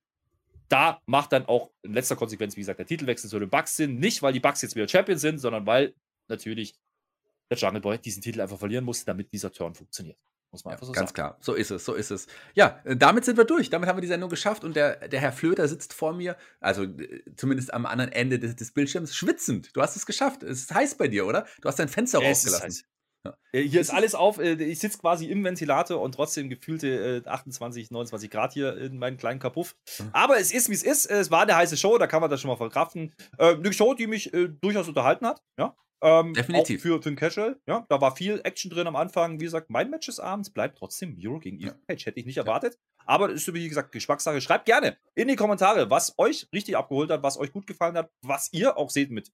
Da macht dann auch in letzter Konsequenz, wie gesagt, der Titelwechsel zu den Bucks Sinn. Nicht, weil die Bucks jetzt wieder Champions sind, sondern weil natürlich der Jungle Boy diesen Titel einfach verlieren muss, damit dieser Turn funktioniert. Muss man einfach so ganz sagen. klar, so ist es, so ist es. Ja, äh, damit sind wir durch. Damit haben wir die Sendung geschafft und der, der Herr Flöter sitzt vor mir, also äh, zumindest am anderen Ende des, des Bildschirms, schwitzend. Du hast es geschafft. Es ist heiß bei dir, oder? Du hast dein Fenster es rausgelassen. Ja. Äh, hier ist alles auf. Ich sitze quasi im Ventilator und trotzdem gefühlte 28, 29 Grad hier in meinem kleinen Kapuff. Aber es ist, wie es ist. Es war eine heiße Show, da kann man das schon mal verkraften. Eine Show, die mich durchaus unterhalten hat. Ja, ähm, Definitiv. Auch für, für ein Casual. Ja, da war viel Action drin am Anfang. Wie gesagt, mein Match des Abends bleibt trotzdem Miro gegen ja. Page. Hätte ich nicht erwartet. Aber ist, wie gesagt, Geschmackssache. Schreibt gerne in die Kommentare, was euch richtig abgeholt hat, was euch gut gefallen hat, was ihr auch seht mit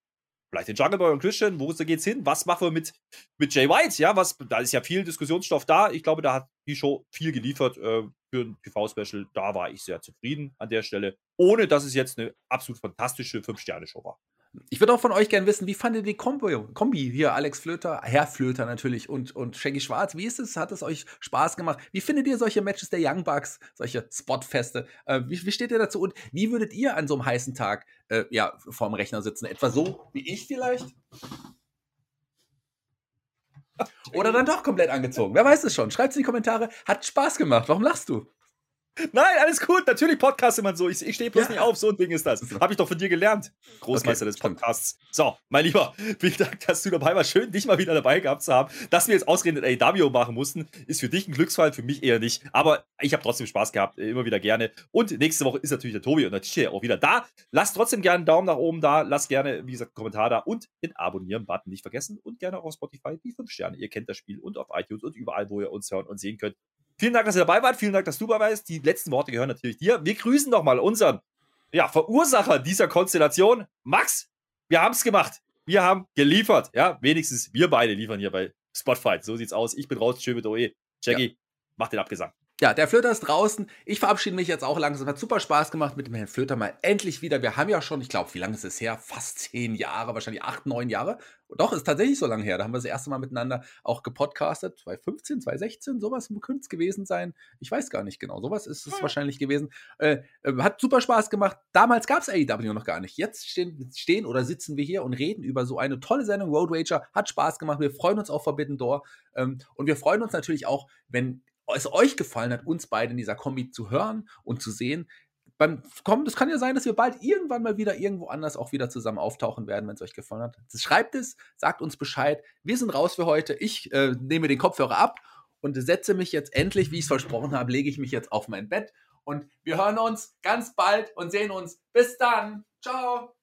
vielleicht den Jungle Boy und Christian. Wo geht's hin? Was machen wir mit, mit Jay White? Ja, was, da ist ja viel Diskussionsstoff da. Ich glaube, da hat die Show viel geliefert äh, für ein TV-Special. Da war ich sehr zufrieden an der Stelle. Ohne, dass es jetzt eine absolut fantastische 5-Sterne-Show war. Ich würde auch von euch gerne wissen, wie fandet ihr die Kombi, Kombi hier, Alex Flöter, Herr Flöter natürlich und, und Shaggy Schwarz? Wie ist es? Hat es euch Spaß gemacht? Wie findet ihr solche Matches der Young Bucks, solche Spotfeste? Äh, wie, wie, steht ihr dazu? Und wie würdet ihr an so einem heißen Tag äh, ja, vorm Rechner sitzen? Etwa so wie ich vielleicht? Oder dann doch komplett angezogen. Wer weiß es schon? Schreibt es in die Kommentare. Hat Spaß gemacht. Warum lachst du? Nein, alles gut. Natürlich Podcast immer so. Ich, ich stehe bloß ja. nicht auf. So ein Ding ist das. Habe ich doch von dir gelernt. Großmeister okay, des Podcasts. So, mein Lieber, vielen Dank, dass du dabei warst. Schön, dich mal wieder dabei gehabt zu haben. Dass wir jetzt ausgerechnet AEW machen mussten, ist für dich ein Glücksfall, für mich eher nicht. Aber ich habe trotzdem Spaß gehabt. Immer wieder gerne. Und nächste Woche ist natürlich der Tobi und der Tisch auch wieder da. Lasst trotzdem gerne einen Daumen nach oben da. Lasst gerne, wie gesagt, einen Kommentar da und den Abonnieren-Button nicht vergessen. Und gerne auch auf Spotify die 5 Sterne. Ihr kennt das Spiel und auf iTunes und überall, wo ihr uns hören und sehen könnt. Vielen Dank, dass ihr dabei wart. Vielen Dank, dass du dabei warst. Die letzten Worte gehören natürlich dir. Wir grüßen nochmal unseren ja, Verursacher dieser Konstellation. Max, wir haben es gemacht. Wir haben geliefert. Ja, wenigstens wir beide liefern hier bei Spotfight. So sieht's aus. Ich bin raus. Schön mit OE. Jackie, ja. mach den Abgesang. Ja, der Flöter ist draußen. Ich verabschiede mich jetzt auch langsam. Hat super Spaß gemacht mit dem Herrn Flöter mal endlich wieder. Wir haben ja schon, ich glaube, wie lange ist es her? Fast zehn Jahre, wahrscheinlich acht, neun Jahre. Doch, ist tatsächlich so lange her. Da haben wir das erste Mal miteinander auch gepodcastet. 2015, 2016, sowas könnte es gewesen sein. Ich weiß gar nicht genau. Sowas ist es wahrscheinlich gewesen. Äh, äh, hat super Spaß gemacht. Damals gab es AEW noch gar nicht. Jetzt stehen, stehen oder sitzen wir hier und reden über so eine tolle Sendung. Road Rager hat Spaß gemacht. Wir freuen uns auf Forbidden Door. Ähm, und wir freuen uns natürlich auch, wenn es euch gefallen hat, uns beide in dieser Kombi zu hören und zu sehen. Beim Kommen, es kann ja sein, dass wir bald irgendwann mal wieder irgendwo anders auch wieder zusammen auftauchen werden, wenn es euch gefallen hat. Schreibt es, sagt uns Bescheid. Wir sind raus für heute. Ich äh, nehme den Kopfhörer ab und setze mich jetzt endlich, wie ich es versprochen habe, lege ich mich jetzt auf mein Bett. Und wir hören uns ganz bald und sehen uns. Bis dann. Ciao.